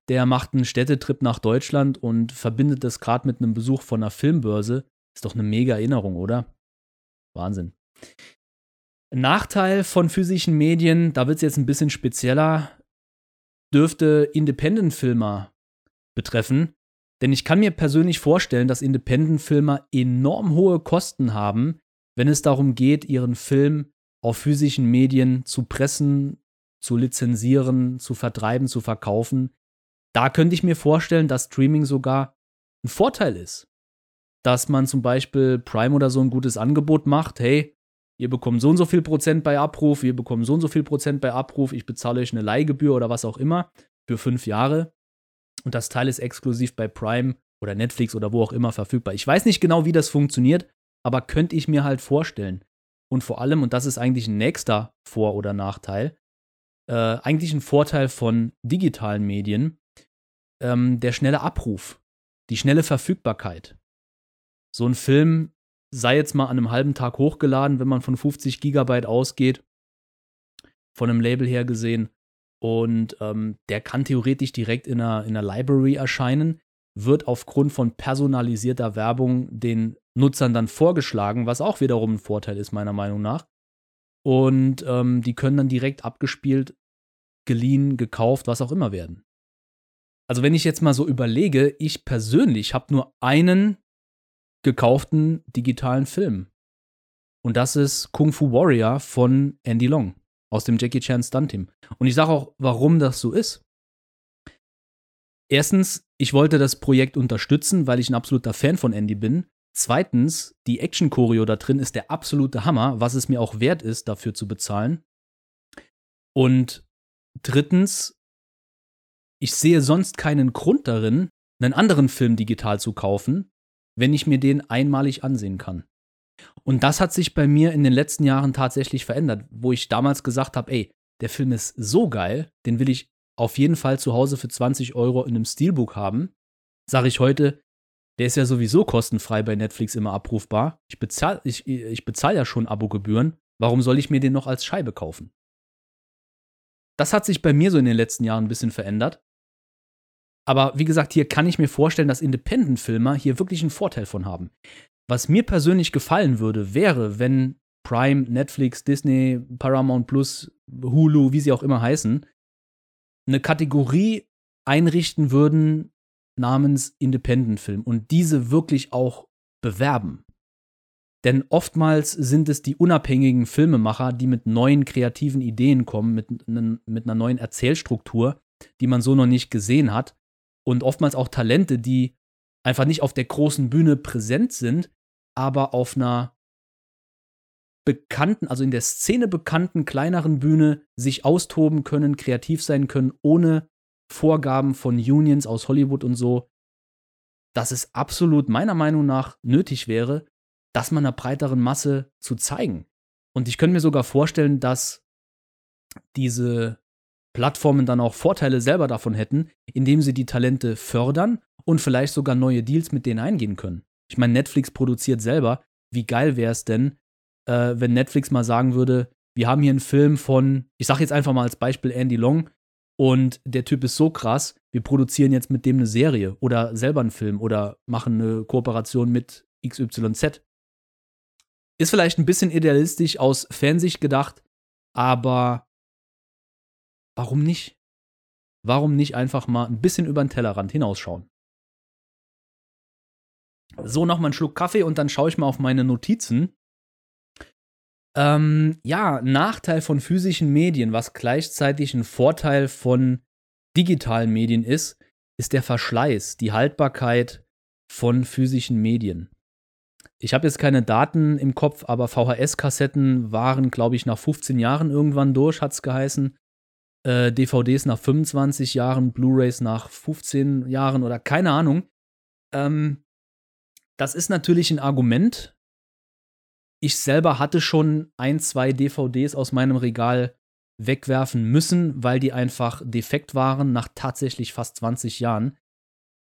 der macht einen Städtetrip nach Deutschland und verbindet das gerade mit einem Besuch von einer Filmbörse, ist doch eine mega Erinnerung, oder? Wahnsinn. Nachteil von physischen Medien, da wird es jetzt ein bisschen spezieller, dürfte Independent-Filmer betreffen. Denn ich kann mir persönlich vorstellen, dass Independent-Filmer enorm hohe Kosten haben, wenn es darum geht, ihren Film auf physischen Medien zu pressen, zu lizenzieren, zu vertreiben, zu verkaufen. Da könnte ich mir vorstellen, dass Streaming sogar ein Vorteil ist. Dass man zum Beispiel Prime oder so ein gutes Angebot macht, hey, ihr bekommt so und so viel Prozent bei Abruf, ihr bekommt so und so viel Prozent bei Abruf, ich bezahle euch eine Leihgebühr oder was auch immer für fünf Jahre. Und das Teil ist exklusiv bei Prime oder Netflix oder wo auch immer verfügbar. Ich weiß nicht genau, wie das funktioniert, aber könnte ich mir halt vorstellen. Und vor allem, und das ist eigentlich ein nächster Vor- oder Nachteil, äh, eigentlich ein Vorteil von digitalen Medien, ähm, der schnelle Abruf, die schnelle Verfügbarkeit. So ein Film sei jetzt mal an einem halben Tag hochgeladen, wenn man von 50 Gigabyte ausgeht, von einem Label her gesehen. Und ähm, der kann theoretisch direkt in einer, in einer Library erscheinen, wird aufgrund von personalisierter Werbung den Nutzern dann vorgeschlagen, was auch wiederum ein Vorteil ist, meiner Meinung nach. Und ähm, die können dann direkt abgespielt, geliehen, gekauft, was auch immer werden. Also wenn ich jetzt mal so überlege, ich persönlich habe nur einen gekauften digitalen Film. Und das ist Kung Fu Warrior von Andy Long aus dem Jackie Chan Stunt Team. Und ich sage auch, warum das so ist. Erstens, ich wollte das Projekt unterstützen, weil ich ein absoluter Fan von Andy bin. Zweitens, die Action-Choreo da drin ist der absolute Hammer, was es mir auch wert ist, dafür zu bezahlen. Und drittens, ich sehe sonst keinen Grund darin, einen anderen Film digital zu kaufen, wenn ich mir den einmalig ansehen kann. Und das hat sich bei mir in den letzten Jahren tatsächlich verändert, wo ich damals gesagt habe, ey, der Film ist so geil, den will ich auf jeden Fall zu Hause für 20 Euro in einem Steelbook haben. Sage ich heute, der ist ja sowieso kostenfrei bei Netflix immer abrufbar. Ich bezahle ich, ich bezahl ja schon Abogebühren. Warum soll ich mir den noch als Scheibe kaufen? Das hat sich bei mir so in den letzten Jahren ein bisschen verändert. Aber wie gesagt, hier kann ich mir vorstellen, dass Independent-Filmer hier wirklich einen Vorteil von haben. Was mir persönlich gefallen würde, wäre, wenn Prime, Netflix, Disney, Paramount Plus, Hulu, wie sie auch immer heißen, eine Kategorie einrichten würden namens Independent-Film und diese wirklich auch bewerben. Denn oftmals sind es die unabhängigen Filmemacher, die mit neuen kreativen Ideen kommen, mit, mit einer neuen Erzählstruktur, die man so noch nicht gesehen hat und oftmals auch Talente, die einfach nicht auf der großen Bühne präsent sind, aber auf einer bekannten, also in der Szene bekannten kleineren Bühne sich austoben können, kreativ sein können, ohne Vorgaben von Unions aus Hollywood und so, dass es absolut meiner Meinung nach nötig wäre, das mal einer breiteren Masse zu zeigen. Und ich könnte mir sogar vorstellen, dass diese Plattformen dann auch Vorteile selber davon hätten, indem sie die Talente fördern und vielleicht sogar neue Deals mit denen eingehen können. Ich meine, Netflix produziert selber. Wie geil wäre es denn, äh, wenn Netflix mal sagen würde, wir haben hier einen Film von, ich sage jetzt einfach mal als Beispiel Andy Long und der Typ ist so krass, wir produzieren jetzt mit dem eine Serie oder selber einen Film oder machen eine Kooperation mit XYZ. Ist vielleicht ein bisschen idealistisch aus Fansicht gedacht, aber warum nicht? Warum nicht einfach mal ein bisschen über den Tellerrand hinausschauen? So, nochmal einen Schluck Kaffee und dann schaue ich mal auf meine Notizen. Ähm, ja, Nachteil von physischen Medien, was gleichzeitig ein Vorteil von digitalen Medien ist, ist der Verschleiß, die Haltbarkeit von physischen Medien. Ich habe jetzt keine Daten im Kopf, aber VHS-Kassetten waren, glaube ich, nach 15 Jahren irgendwann durch, hat es geheißen äh, DVDs nach 25 Jahren, Blu-rays nach 15 Jahren oder keine Ahnung. Ähm, das ist natürlich ein Argument. Ich selber hatte schon ein, zwei DVDs aus meinem Regal wegwerfen müssen, weil die einfach defekt waren nach tatsächlich fast 20 Jahren.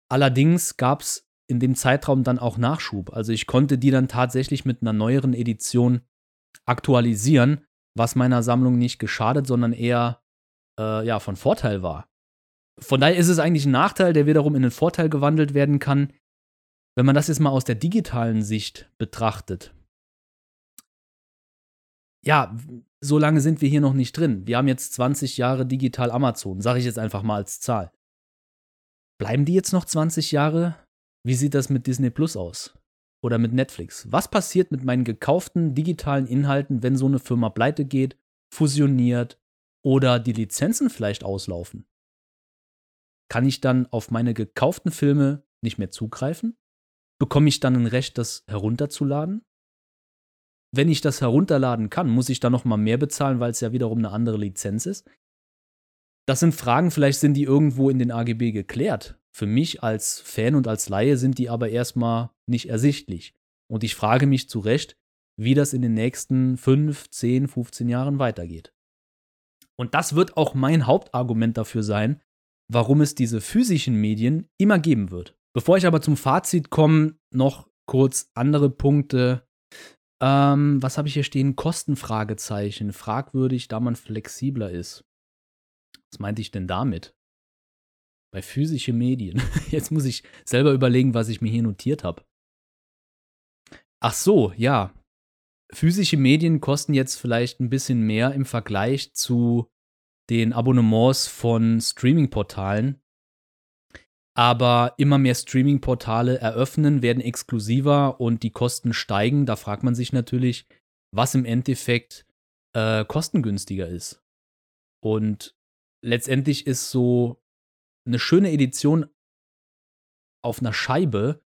Allerdings gab es in dem Zeitraum dann auch Nachschub. Also ich konnte die dann tatsächlich mit einer neueren Edition aktualisieren, was meiner Sammlung nicht geschadet, sondern eher äh, ja, von Vorteil war. Von daher ist es eigentlich ein Nachteil, der wiederum in einen Vorteil gewandelt werden kann, wenn man das jetzt mal aus der digitalen Sicht betrachtet. Ja, so lange sind wir hier noch nicht drin. Wir haben jetzt 20 Jahre digital Amazon, sage ich jetzt einfach mal als Zahl. Bleiben die jetzt noch 20 Jahre? Wie sieht das mit Disney Plus aus? Oder mit Netflix? Was passiert mit meinen gekauften digitalen Inhalten, wenn so eine Firma pleite geht, fusioniert oder die Lizenzen vielleicht auslaufen? Kann ich dann auf meine gekauften Filme nicht mehr zugreifen? Bekomme ich dann ein Recht, das herunterzuladen? Wenn ich das herunterladen kann, muss ich dann noch mal mehr bezahlen, weil es ja wiederum eine andere Lizenz ist? Das sind Fragen, vielleicht sind die irgendwo in den AGB geklärt. Für mich als Fan und als Laie sind die aber erstmal nicht ersichtlich. Und ich frage mich zu Recht, wie das in den nächsten 5, 10, 15 Jahren weitergeht. Und das wird auch mein Hauptargument dafür sein, warum es diese physischen Medien immer geben wird. Bevor ich aber zum Fazit komme, noch kurz andere Punkte. Ähm, was habe ich hier stehen? Kostenfragezeichen. Fragwürdig, da man flexibler ist. Was meinte ich denn damit? Bei physische Medien. <laughs> Jetzt muss ich selber überlegen, was ich mir hier notiert habe. Ach so, ja. Physische Medien kosten jetzt vielleicht ein bisschen mehr im Vergleich zu den Abonnements von Streaming-Portalen. Aber immer mehr Streaming-Portale eröffnen, werden exklusiver und die Kosten steigen. Da fragt man sich natürlich, was im Endeffekt äh, kostengünstiger ist. Und letztendlich ist so eine schöne Edition auf einer Scheibe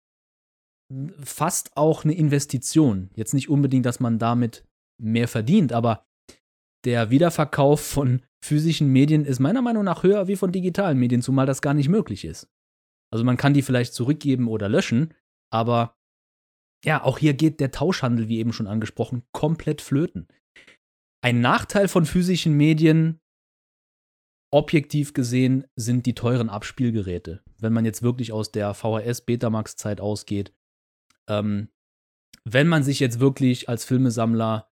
fast auch eine Investition. Jetzt nicht unbedingt, dass man damit mehr verdient, aber der Wiederverkauf von physischen Medien ist meiner Meinung nach höher wie von digitalen Medien, zumal das gar nicht möglich ist. Also man kann die vielleicht zurückgeben oder löschen, aber ja, auch hier geht der Tauschhandel, wie eben schon angesprochen, komplett flöten. Ein Nachteil von physischen Medien, objektiv gesehen, sind die teuren Abspielgeräte. Wenn man jetzt wirklich aus der VHS-Betamax-Zeit ausgeht. Ähm, wenn man sich jetzt wirklich als Filmesammler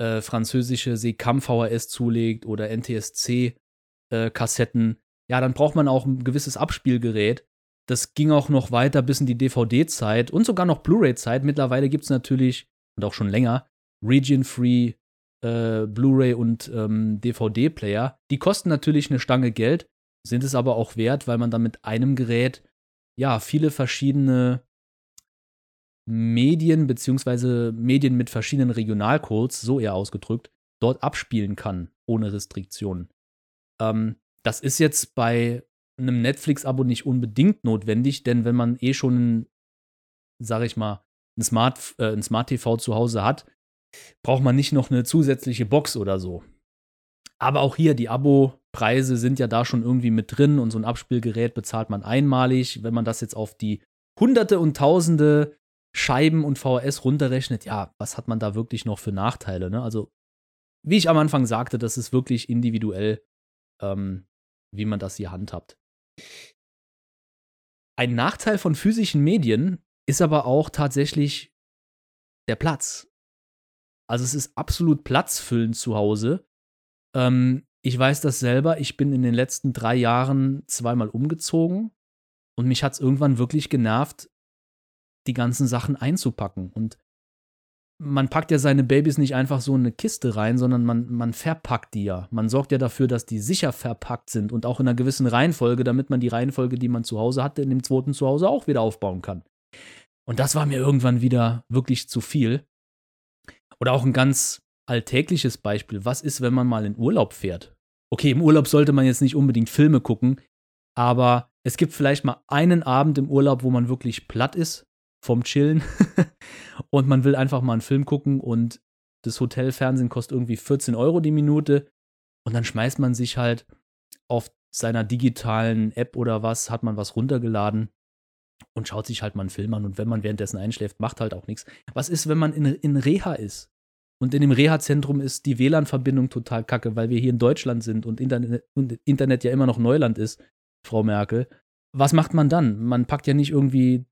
äh, französische Seekam VHS zulegt oder NTSC-Kassetten, äh, ja, dann braucht man auch ein gewisses Abspielgerät. Das ging auch noch weiter bis in die DVD-Zeit und sogar noch Blu-ray-Zeit. Mittlerweile gibt es natürlich, und auch schon länger, Region-Free äh, Blu-ray und ähm, DVD-Player. Die kosten natürlich eine Stange Geld, sind es aber auch wert, weil man dann mit einem Gerät ja viele verschiedene Medien beziehungsweise Medien mit verschiedenen Regionalcodes, so eher ausgedrückt, dort abspielen kann, ohne Restriktionen. Ähm, das ist jetzt bei einem Netflix-Abo nicht unbedingt notwendig, denn wenn man eh schon, sag ich mal, ein Smart, äh, ein Smart TV zu Hause hat, braucht man nicht noch eine zusätzliche Box oder so. Aber auch hier, die Abo-Preise sind ja da schon irgendwie mit drin und so ein Abspielgerät bezahlt man einmalig. Wenn man das jetzt auf die Hunderte und Tausende Scheiben und VHS runterrechnet, ja, was hat man da wirklich noch für Nachteile? Ne? Also, wie ich am Anfang sagte, das ist wirklich individuell, ähm, wie man das hier handhabt. Ein Nachteil von physischen Medien ist aber auch tatsächlich der Platz. Also es ist absolut platzfüllend zu Hause. Ähm, ich weiß das selber. Ich bin in den letzten drei Jahren zweimal umgezogen und mich hat es irgendwann wirklich genervt, die ganzen Sachen einzupacken. Und man packt ja seine Babys nicht einfach so in eine Kiste rein, sondern man, man verpackt die ja. Man sorgt ja dafür, dass die sicher verpackt sind und auch in einer gewissen Reihenfolge, damit man die Reihenfolge, die man zu Hause hatte, in dem zweiten Zuhause auch wieder aufbauen kann. Und das war mir irgendwann wieder wirklich zu viel. Oder auch ein ganz alltägliches Beispiel. Was ist, wenn man mal in Urlaub fährt? Okay, im Urlaub sollte man jetzt nicht unbedingt Filme gucken, aber es gibt vielleicht mal einen Abend im Urlaub, wo man wirklich platt ist vom Chillen <laughs> und man will einfach mal einen Film gucken und das Hotelfernsehen kostet irgendwie 14 Euro die Minute und dann schmeißt man sich halt auf seiner digitalen App oder was, hat man was runtergeladen und schaut sich halt mal einen Film an. Und wenn man währenddessen einschläft, macht halt auch nichts. Was ist, wenn man in, in Reha ist? Und in dem Reha-Zentrum ist die WLAN-Verbindung total kacke, weil wir hier in Deutschland sind und Internet, und Internet ja immer noch Neuland ist, Frau Merkel. Was macht man dann? Man packt ja nicht irgendwie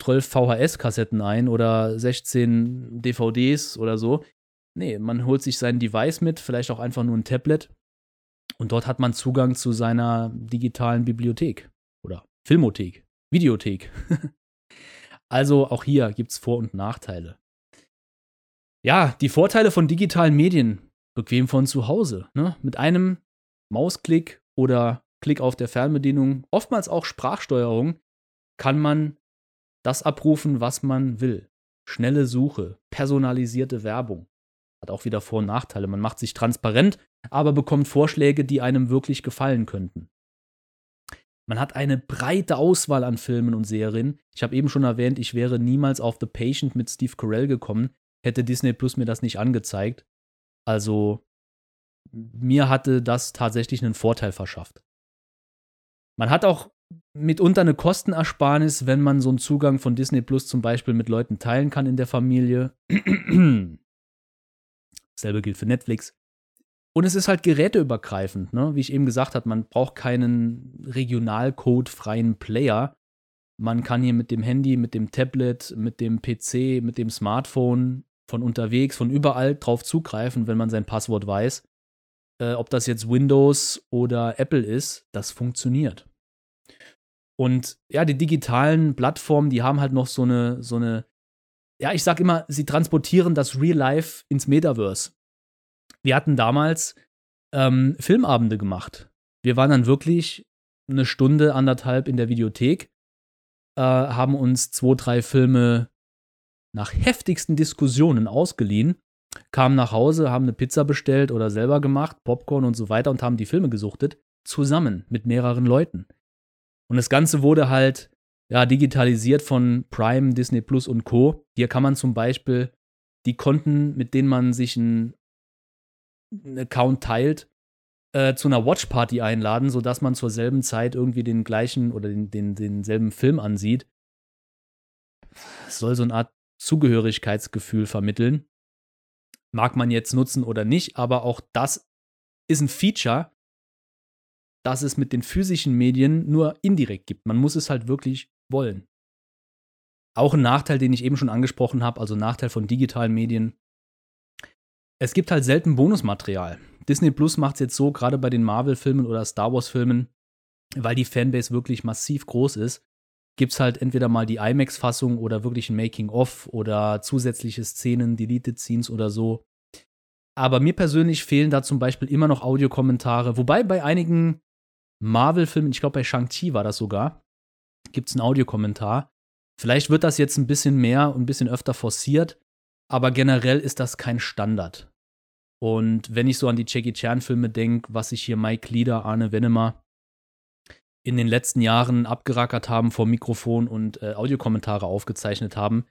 12 VHS-Kassetten ein oder 16 DVDs oder so. Nee, man holt sich sein Device mit, vielleicht auch einfach nur ein Tablet. Und dort hat man Zugang zu seiner digitalen Bibliothek oder Filmothek, Videothek. <laughs> also auch hier gibt es Vor- und Nachteile. Ja, die Vorteile von digitalen Medien. Bequem von zu Hause. Ne? Mit einem Mausklick oder Klick auf der Fernbedienung, oftmals auch Sprachsteuerung, kann man das abrufen, was man will. Schnelle Suche, personalisierte Werbung. Hat auch wieder Vor- und Nachteile. Man macht sich transparent, aber bekommt Vorschläge, die einem wirklich gefallen könnten. Man hat eine breite Auswahl an Filmen und Serien. Ich habe eben schon erwähnt, ich wäre niemals auf The Patient mit Steve Carell gekommen, hätte Disney Plus mir das nicht angezeigt. Also mir hatte das tatsächlich einen Vorteil verschafft. Man hat auch mitunter eine Kostenersparnis, wenn man so einen Zugang von Disney Plus zum Beispiel mit Leuten teilen kann in der Familie. <clears throat> Dasselbe gilt für Netflix. Und es ist halt geräteübergreifend, ne? Wie ich eben gesagt habe, man braucht keinen regionalcode-freien Player. Man kann hier mit dem Handy, mit dem Tablet, mit dem PC, mit dem Smartphone von unterwegs, von überall drauf zugreifen, wenn man sein Passwort weiß. Äh, ob das jetzt Windows oder Apple ist, das funktioniert. Und ja, die digitalen Plattformen, die haben halt noch so eine, so eine, ja, ich sag immer, sie transportieren das Real Life ins Metaverse. Wir hatten damals ähm, Filmabende gemacht. Wir waren dann wirklich eine Stunde, anderthalb in der Videothek, äh, haben uns zwei, drei Filme nach heftigsten Diskussionen ausgeliehen, kamen nach Hause, haben eine Pizza bestellt oder selber gemacht, Popcorn und so weiter und haben die Filme gesuchtet, zusammen mit mehreren Leuten. Und das Ganze wurde halt ja, digitalisiert von Prime, Disney Plus und Co. Hier kann man zum Beispiel die Konten, mit denen man sich einen, Account teilt, äh, zu einer Watchparty einladen, sodass man zur selben Zeit irgendwie den gleichen oder den, den, denselben Film ansieht. Es soll so eine Art Zugehörigkeitsgefühl vermitteln. Mag man jetzt nutzen oder nicht, aber auch das ist ein Feature, das es mit den physischen Medien nur indirekt gibt. Man muss es halt wirklich wollen. Auch ein Nachteil, den ich eben schon angesprochen habe, also Nachteil von digitalen Medien. Es gibt halt selten Bonusmaterial. Disney Plus macht es jetzt so, gerade bei den Marvel-Filmen oder Star Wars-Filmen, weil die Fanbase wirklich massiv groß ist, gibt es halt entweder mal die IMAX-Fassung oder wirklich ein Making-of oder zusätzliche Szenen, Deleted Scenes oder so. Aber mir persönlich fehlen da zum Beispiel immer noch Audiokommentare, wobei bei einigen Marvel-Filmen, ich glaube bei Shang-Chi war das sogar, gibt es einen Audiokommentar. Vielleicht wird das jetzt ein bisschen mehr und ein bisschen öfter forciert, aber generell ist das kein Standard. Und wenn ich so an die Jackie Chan-Filme denke, was sich hier Mike Lieder, Arne Wennemer in den letzten Jahren abgerackert haben vor Mikrofon und äh, Audiokommentare aufgezeichnet haben,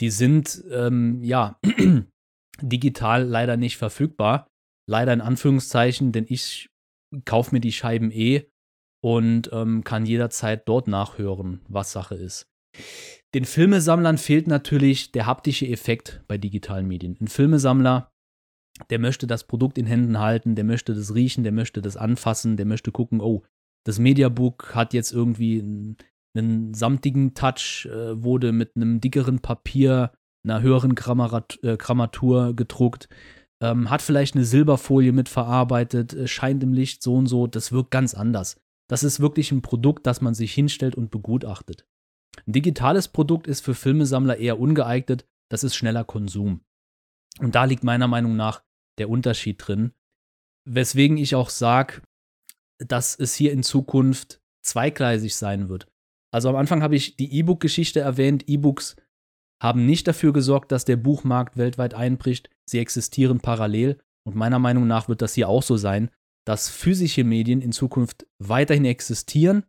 die sind ähm, ja <clears throat> digital leider nicht verfügbar. Leider in Anführungszeichen, denn ich kaufe mir die Scheiben eh und ähm, kann jederzeit dort nachhören, was Sache ist. Den Filmesammlern fehlt natürlich der haptische Effekt bei digitalen Medien. Ein Filmesammler, der möchte das Produkt in Händen halten, der möchte das riechen, der möchte das anfassen, der möchte gucken, oh, das Mediabook hat jetzt irgendwie einen, einen samtigen Touch, äh, wurde mit einem dickeren Papier, einer höheren Grammarat, äh, Grammatur gedruckt, ähm, hat vielleicht eine Silberfolie mitverarbeitet, äh, scheint im Licht so und so, das wirkt ganz anders. Das ist wirklich ein Produkt, das man sich hinstellt und begutachtet. Ein digitales Produkt ist für Filmesammler eher ungeeignet, das ist schneller Konsum. Und da liegt meiner Meinung nach der Unterschied drin, weswegen ich auch sage, dass es hier in Zukunft zweigleisig sein wird. Also am Anfang habe ich die E-Book-Geschichte erwähnt. E-Books haben nicht dafür gesorgt, dass der Buchmarkt weltweit einbricht. Sie existieren parallel. Und meiner Meinung nach wird das hier auch so sein, dass physische Medien in Zukunft weiterhin existieren.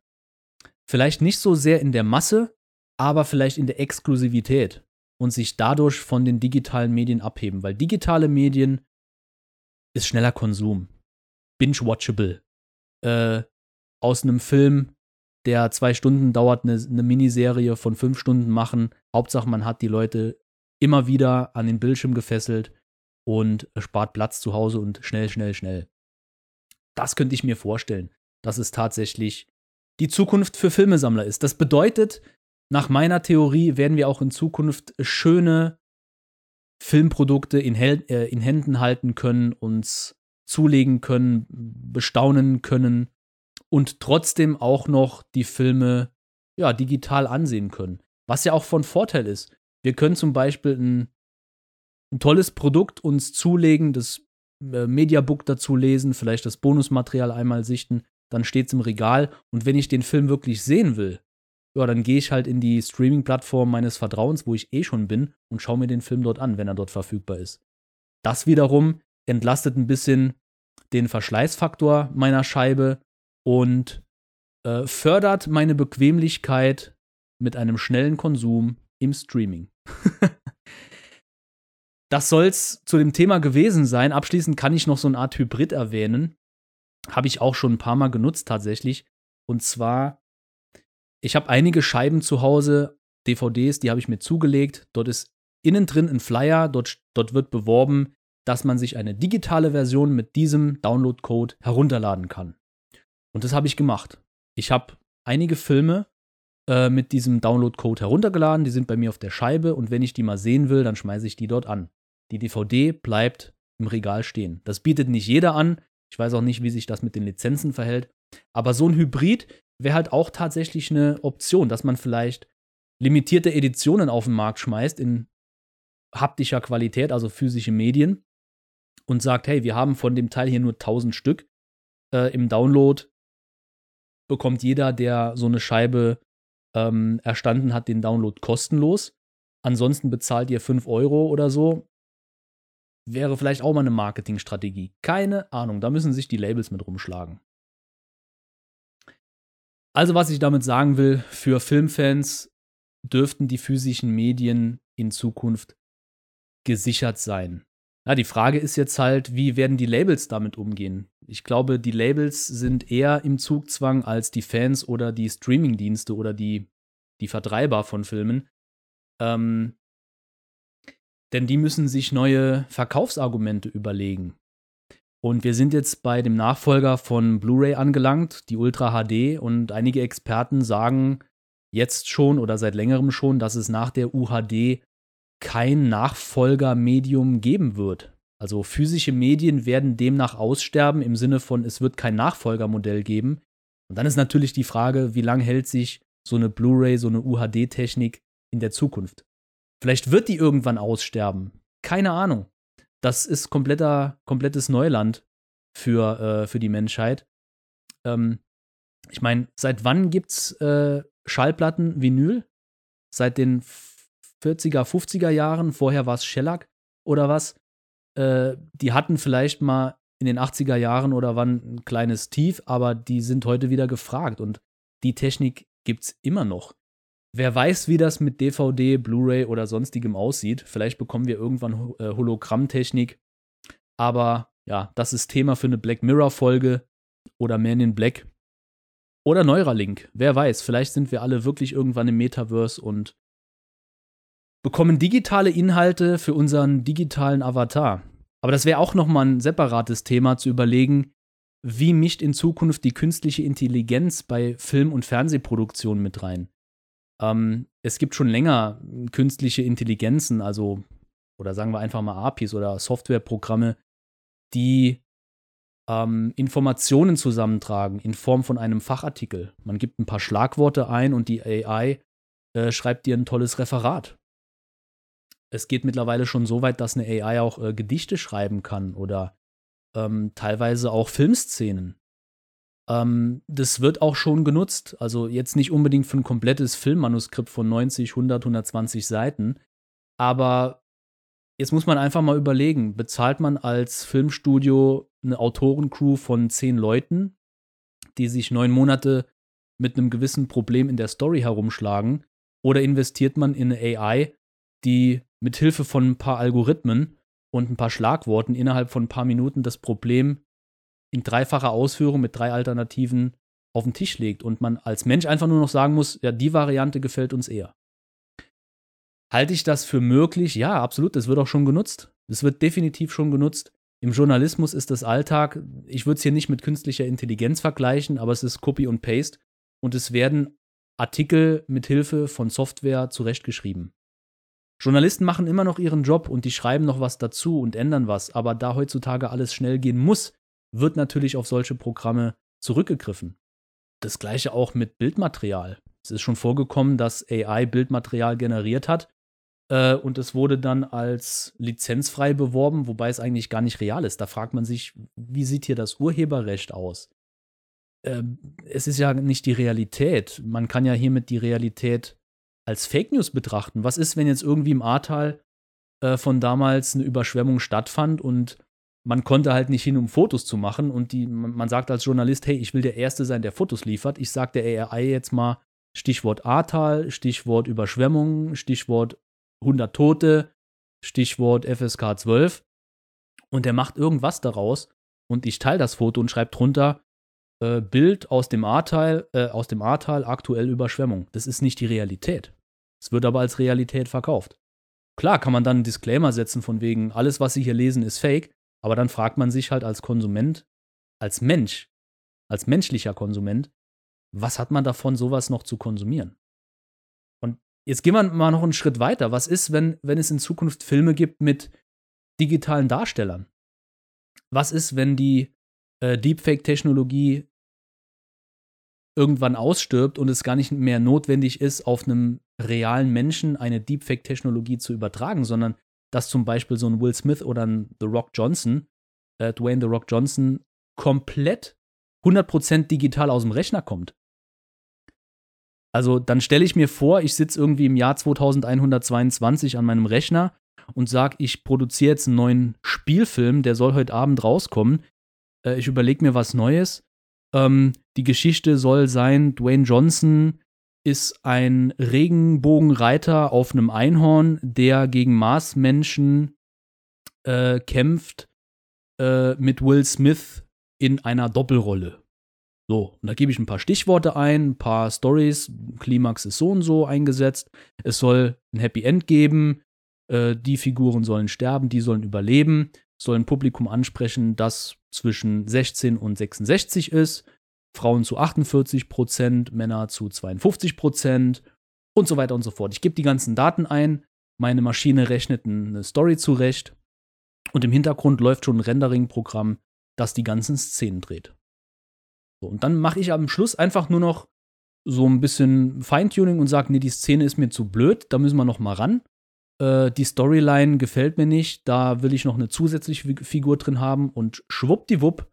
Vielleicht nicht so sehr in der Masse, aber vielleicht in der Exklusivität und sich dadurch von den digitalen Medien abheben. Weil digitale Medien ist schneller Konsum. Binge-watchable. Äh, aus einem Film der zwei Stunden dauert, eine, eine Miniserie von fünf Stunden machen. Hauptsache, man hat die Leute immer wieder an den Bildschirm gefesselt und spart Platz zu Hause und schnell, schnell, schnell. Das könnte ich mir vorstellen, dass es tatsächlich die Zukunft für Filmesammler ist. Das bedeutet, nach meiner Theorie werden wir auch in Zukunft schöne Filmprodukte in, äh, in Händen halten können, uns zulegen können, bestaunen können und trotzdem auch noch die Filme ja, digital ansehen können. Was ja auch von Vorteil ist. Wir können zum Beispiel ein, ein tolles Produkt uns zulegen, das äh, Mediabook dazu lesen, vielleicht das Bonusmaterial einmal sichten, dann steht es im Regal und wenn ich den Film wirklich sehen will, ja, dann gehe ich halt in die Streaming-Plattform meines Vertrauens, wo ich eh schon bin, und schaue mir den Film dort an, wenn er dort verfügbar ist. Das wiederum entlastet ein bisschen den Verschleißfaktor meiner Scheibe und äh, fördert meine Bequemlichkeit mit einem schnellen Konsum im Streaming. <laughs> das soll's zu dem Thema gewesen sein. Abschließend kann ich noch so eine Art Hybrid erwähnen. Habe ich auch schon ein paar Mal genutzt tatsächlich. Und zwar, ich habe einige Scheiben zu Hause, DVDs, die habe ich mir zugelegt. Dort ist innen drin ein Flyer, dort, dort wird beworben, dass man sich eine digitale Version mit diesem Download-Code herunterladen kann. Und das habe ich gemacht. Ich habe einige Filme äh, mit diesem Download-Code heruntergeladen, die sind bei mir auf der Scheibe und wenn ich die mal sehen will, dann schmeiße ich die dort an. Die DVD bleibt im Regal stehen. Das bietet nicht jeder an. Ich weiß auch nicht, wie sich das mit den Lizenzen verhält. Aber so ein Hybrid wäre halt auch tatsächlich eine Option, dass man vielleicht limitierte Editionen auf den Markt schmeißt in haptischer Qualität, also physische Medien, und sagt, hey, wir haben von dem Teil hier nur 1000 Stück. Äh, Im Download bekommt jeder, der so eine Scheibe ähm, erstanden hat, den Download kostenlos. Ansonsten bezahlt ihr 5 Euro oder so. Wäre vielleicht auch mal eine Marketingstrategie. Keine Ahnung, da müssen sich die Labels mit rumschlagen. Also, was ich damit sagen will, für Filmfans dürften die physischen Medien in Zukunft gesichert sein. Ja, die Frage ist jetzt halt, wie werden die Labels damit umgehen? Ich glaube, die Labels sind eher im Zugzwang als die Fans oder die Streamingdienste oder die, die Vertreiber von Filmen. Ähm, denn die müssen sich neue Verkaufsargumente überlegen. Und wir sind jetzt bei dem Nachfolger von Blu-ray angelangt, die Ultra HD, und einige Experten sagen jetzt schon oder seit längerem schon, dass es nach der UHD kein Nachfolgermedium geben wird. Also physische Medien werden demnach aussterben im Sinne von, es wird kein Nachfolgermodell geben. Und dann ist natürlich die Frage, wie lange hält sich so eine Blu-ray, so eine UHD-Technik in der Zukunft? Vielleicht wird die irgendwann aussterben. Keine Ahnung. Das ist kompletter, komplettes Neuland für, äh, für die Menschheit. Ähm, ich meine, seit wann gibt's äh, Schallplatten Vinyl? Seit den 40er, 50er Jahren, vorher war es Shellac oder was, äh, die hatten vielleicht mal in den 80er Jahren oder wann ein kleines Tief, aber die sind heute wieder gefragt und die Technik gibt es immer noch. Wer weiß, wie das mit DVD, Blu-ray oder sonstigem aussieht. Vielleicht bekommen wir irgendwann äh, Hologrammtechnik. Aber ja, das ist Thema für eine Black Mirror-Folge oder Man in Black. Oder Neuralink. Wer weiß, vielleicht sind wir alle wirklich irgendwann im Metaverse und bekommen digitale Inhalte für unseren digitalen Avatar. Aber das wäre auch nochmal ein separates Thema zu überlegen, wie mischt in Zukunft die künstliche Intelligenz bei Film- und Fernsehproduktionen mit rein. Ähm, es gibt schon länger künstliche Intelligenzen, also, oder sagen wir einfach mal APIs oder Softwareprogramme, die ähm, Informationen zusammentragen in Form von einem Fachartikel. Man gibt ein paar Schlagworte ein und die AI äh, schreibt dir ein tolles Referat es geht mittlerweile schon so weit, dass eine AI auch äh, Gedichte schreiben kann oder ähm, teilweise auch Filmszenen. Ähm, das wird auch schon genutzt. Also jetzt nicht unbedingt für ein komplettes Filmmanuskript von 90, 100, 120 Seiten. Aber jetzt muss man einfach mal überlegen, bezahlt man als Filmstudio eine Autorencrew von zehn Leuten, die sich neun Monate mit einem gewissen Problem in der Story herumschlagen? Oder investiert man in eine AI, die mit Hilfe von ein paar Algorithmen und ein paar Schlagworten innerhalb von ein paar Minuten das Problem in dreifacher Ausführung mit drei Alternativen auf den Tisch legt und man als Mensch einfach nur noch sagen muss, ja, die Variante gefällt uns eher. Halte ich das für möglich? Ja, absolut. Das wird auch schon genutzt. Das wird definitiv schon genutzt. Im Journalismus ist das Alltag. Ich würde es hier nicht mit künstlicher Intelligenz vergleichen, aber es ist Copy und Paste. Und es werden Artikel mit Hilfe von Software zurechtgeschrieben. Journalisten machen immer noch ihren Job und die schreiben noch was dazu und ändern was, aber da heutzutage alles schnell gehen muss, wird natürlich auf solche Programme zurückgegriffen. Das gleiche auch mit Bildmaterial. Es ist schon vorgekommen, dass AI Bildmaterial generiert hat äh, und es wurde dann als lizenzfrei beworben, wobei es eigentlich gar nicht real ist. Da fragt man sich, wie sieht hier das Urheberrecht aus? Ähm, es ist ja nicht die Realität. Man kann ja hiermit die Realität als Fake News betrachten. Was ist, wenn jetzt irgendwie im Ahrtal äh, von damals eine Überschwemmung stattfand und man konnte halt nicht hin, um Fotos zu machen und die, man sagt als Journalist, hey, ich will der Erste sein, der Fotos liefert. Ich sage der AI jetzt mal Stichwort Ahrtal, Stichwort Überschwemmung, Stichwort 100 Tote, Stichwort FSK 12 und der macht irgendwas daraus und ich teile das Foto und schreibe drunter, äh, Bild aus dem Ahrtal, äh, aus dem Ahrtal, aktuell Überschwemmung. Das ist nicht die Realität. Es wird aber als Realität verkauft. Klar kann man dann einen Disclaimer setzen von wegen, alles, was Sie hier lesen, ist fake, aber dann fragt man sich halt als Konsument, als Mensch, als menschlicher Konsument, was hat man davon, sowas noch zu konsumieren? Und jetzt gehen wir mal noch einen Schritt weiter. Was ist, wenn, wenn es in Zukunft Filme gibt mit digitalen Darstellern? Was ist, wenn die äh, Deepfake-Technologie irgendwann ausstirbt und es gar nicht mehr notwendig ist, auf einem realen Menschen eine Deepfake-Technologie zu übertragen, sondern dass zum Beispiel so ein Will Smith oder ein The Rock Johnson, äh, Dwayne The Rock Johnson, komplett 100% digital aus dem Rechner kommt. Also dann stelle ich mir vor, ich sitze irgendwie im Jahr 2122 an meinem Rechner und sage, ich produziere jetzt einen neuen Spielfilm, der soll heute Abend rauskommen. Äh, ich überlege mir was Neues ähm, die Geschichte soll sein, Dwayne Johnson ist ein Regenbogenreiter auf einem Einhorn, der gegen Marsmenschen äh, kämpft äh, mit Will Smith in einer Doppelrolle. So, und da gebe ich ein paar Stichworte ein, ein paar Stories. Klimax ist so und so eingesetzt. Es soll ein Happy End geben. Äh, die Figuren sollen sterben, die sollen überleben soll ein Publikum ansprechen, das zwischen 16 und 66 ist, Frauen zu 48 Prozent, Männer zu 52 Prozent und so weiter und so fort. Ich gebe die ganzen Daten ein, meine Maschine rechnet eine Story zurecht und im Hintergrund läuft schon ein Rendering-Programm, das die ganzen Szenen dreht. So, und dann mache ich am Schluss einfach nur noch so ein bisschen Feintuning und sage, nee, die Szene ist mir zu blöd, da müssen wir noch mal ran äh, die Storyline gefällt mir nicht, da will ich noch eine zusätzliche Figur drin haben und schwuppdiwupp,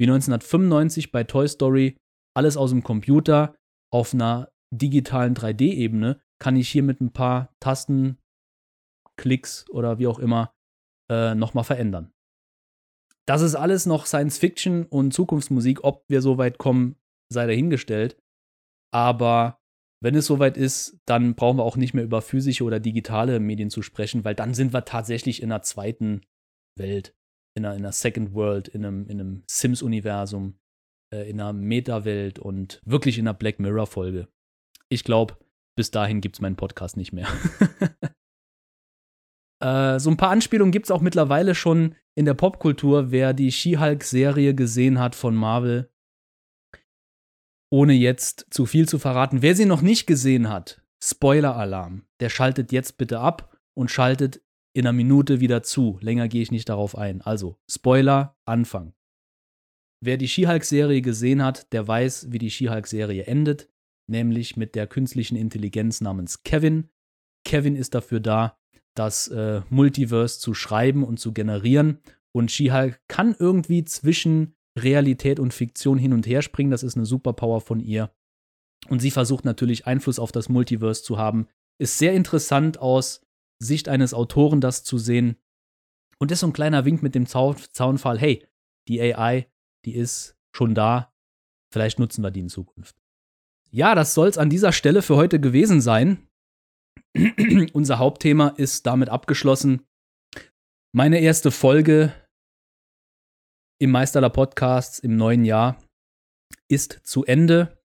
wie 1995 bei Toy Story, alles aus dem Computer auf einer digitalen 3D-Ebene, kann ich hier mit ein paar Tasten, Klicks oder wie auch immer äh, nochmal verändern. Das ist alles noch Science Fiction und Zukunftsmusik. Ob wir so weit kommen, sei dahingestellt. Aber wenn es soweit ist, dann brauchen wir auch nicht mehr über physische oder digitale Medien zu sprechen, weil dann sind wir tatsächlich in einer zweiten Welt, in einer, in einer Second World, in einem, in einem Sims-Universum, äh, in einer Meta-Welt und wirklich in einer Black Mirror-Folge. Ich glaube, bis dahin gibt es meinen Podcast nicht mehr. <laughs> äh, so ein paar Anspielungen gibt es auch mittlerweile schon in der Popkultur. Wer die She-Hulk-Serie gesehen hat von Marvel, ohne jetzt zu viel zu verraten. Wer sie noch nicht gesehen hat, Spoiler-Alarm, der schaltet jetzt bitte ab und schaltet in einer Minute wieder zu. Länger gehe ich nicht darauf ein. Also, Spoiler, Anfang. Wer die She-Hulk-Serie gesehen hat, der weiß, wie die She-Hulk-Serie endet, nämlich mit der künstlichen Intelligenz namens Kevin. Kevin ist dafür da, das äh, Multiverse zu schreiben und zu generieren. Und She-Hulk kann irgendwie zwischen Realität und Fiktion hin und her springen. Das ist eine Superpower von ihr. Und sie versucht natürlich Einfluss auf das Multiverse zu haben. Ist sehr interessant aus Sicht eines Autoren, das zu sehen. Und ist so ein kleiner Wink mit dem Zaunfall: hey, die AI, die ist schon da. Vielleicht nutzen wir die in Zukunft. Ja, das soll es an dieser Stelle für heute gewesen sein. <clears throat> Unser Hauptthema ist damit abgeschlossen. Meine erste Folge im Meisterler Podcasts im neuen Jahr ist zu Ende.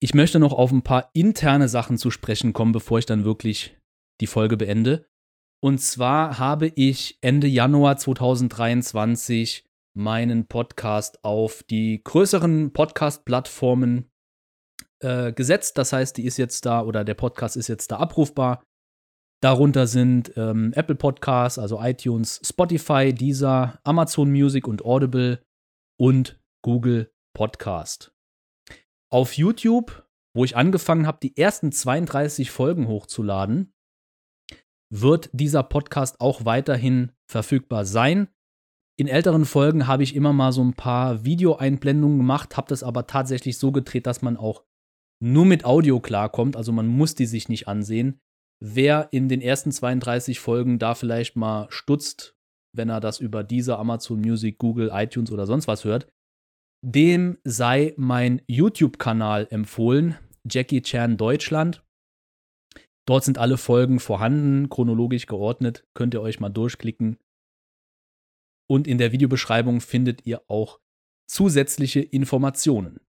Ich möchte noch auf ein paar interne Sachen zu sprechen kommen, bevor ich dann wirklich die Folge beende. Und zwar habe ich Ende Januar 2023 meinen Podcast auf die größeren Podcast-Plattformen äh, gesetzt. Das heißt, die ist jetzt da oder der Podcast ist jetzt da abrufbar. Darunter sind ähm, Apple Podcasts, also iTunes, Spotify, Deezer, Amazon Music und Audible und Google Podcast. Auf YouTube, wo ich angefangen habe, die ersten 32 Folgen hochzuladen, wird dieser Podcast auch weiterhin verfügbar sein. In älteren Folgen habe ich immer mal so ein paar Videoeinblendungen gemacht, habe das aber tatsächlich so gedreht, dass man auch nur mit Audio klarkommt. Also man muss die sich nicht ansehen. Wer in den ersten 32 Folgen da vielleicht mal stutzt, wenn er das über diese Amazon Music, Google, iTunes oder sonst was hört, dem sei mein YouTube-Kanal empfohlen, Jackie Chan Deutschland. Dort sind alle Folgen vorhanden, chronologisch geordnet. Könnt ihr euch mal durchklicken. Und in der Videobeschreibung findet ihr auch zusätzliche Informationen.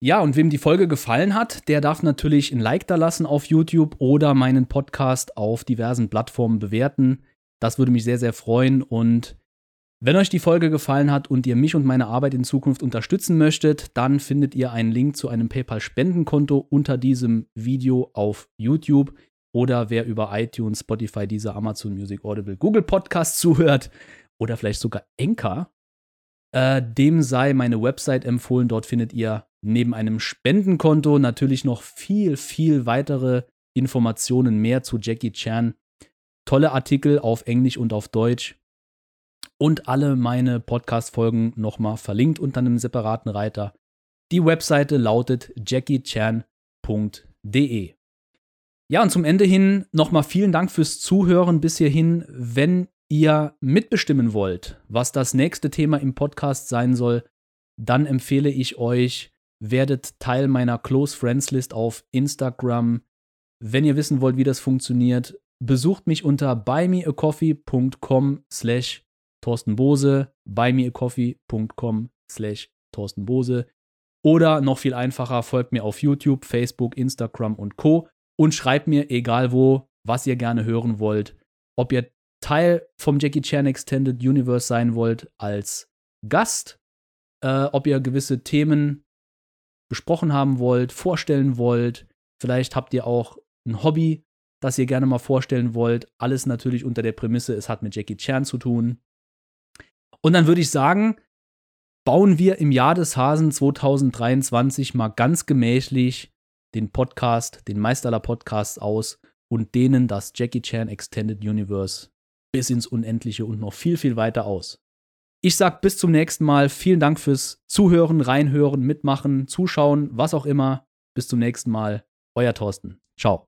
Ja, und wem die Folge gefallen hat, der darf natürlich ein Like da lassen auf YouTube oder meinen Podcast auf diversen Plattformen bewerten. Das würde mich sehr, sehr freuen. Und wenn euch die Folge gefallen hat und ihr mich und meine Arbeit in Zukunft unterstützen möchtet, dann findet ihr einen Link zu einem PayPal-Spendenkonto unter diesem Video auf YouTube. Oder wer über iTunes, Spotify, dieser Amazon Music, Audible, Google Podcast zuhört oder vielleicht sogar Enker, äh, dem sei meine Website empfohlen. Dort findet ihr neben einem Spendenkonto natürlich noch viel, viel weitere Informationen mehr zu Jackie Chan. Tolle Artikel auf Englisch und auf Deutsch und alle meine Podcast-Folgen nochmal verlinkt unter einem separaten Reiter. Die Webseite lautet jackiechan.de. Ja, und zum Ende hin nochmal vielen Dank fürs Zuhören bis hierhin. Wenn ihr mitbestimmen wollt, was das nächste Thema im Podcast sein soll, dann empfehle ich euch, werdet Teil meiner Close Friends List auf Instagram. Wenn ihr wissen wollt, wie das funktioniert, besucht mich unter buymeacoffee.com slash Thorsten Bose, buymeacoffee.com slash Thorsten Bose. Oder noch viel einfacher, folgt mir auf YouTube, Facebook, Instagram und Co. Und schreibt mir, egal wo, was ihr gerne hören wollt. Ob ihr Teil vom Jackie Chan Extended Universe sein wollt als Gast, äh, ob ihr gewisse Themen besprochen haben wollt, vorstellen wollt. Vielleicht habt ihr auch ein Hobby, das ihr gerne mal vorstellen wollt. Alles natürlich unter der Prämisse, es hat mit Jackie Chan zu tun. Und dann würde ich sagen, bauen wir im Jahr des Hasen 2023 mal ganz gemächlich den Podcast, den Meisterler Podcast aus und dehnen das Jackie Chan Extended Universe bis ins Unendliche und noch viel, viel weiter aus. Ich sag bis zum nächsten Mal. Vielen Dank fürs Zuhören, Reinhören, Mitmachen, Zuschauen, was auch immer. Bis zum nächsten Mal. Euer Thorsten. Ciao.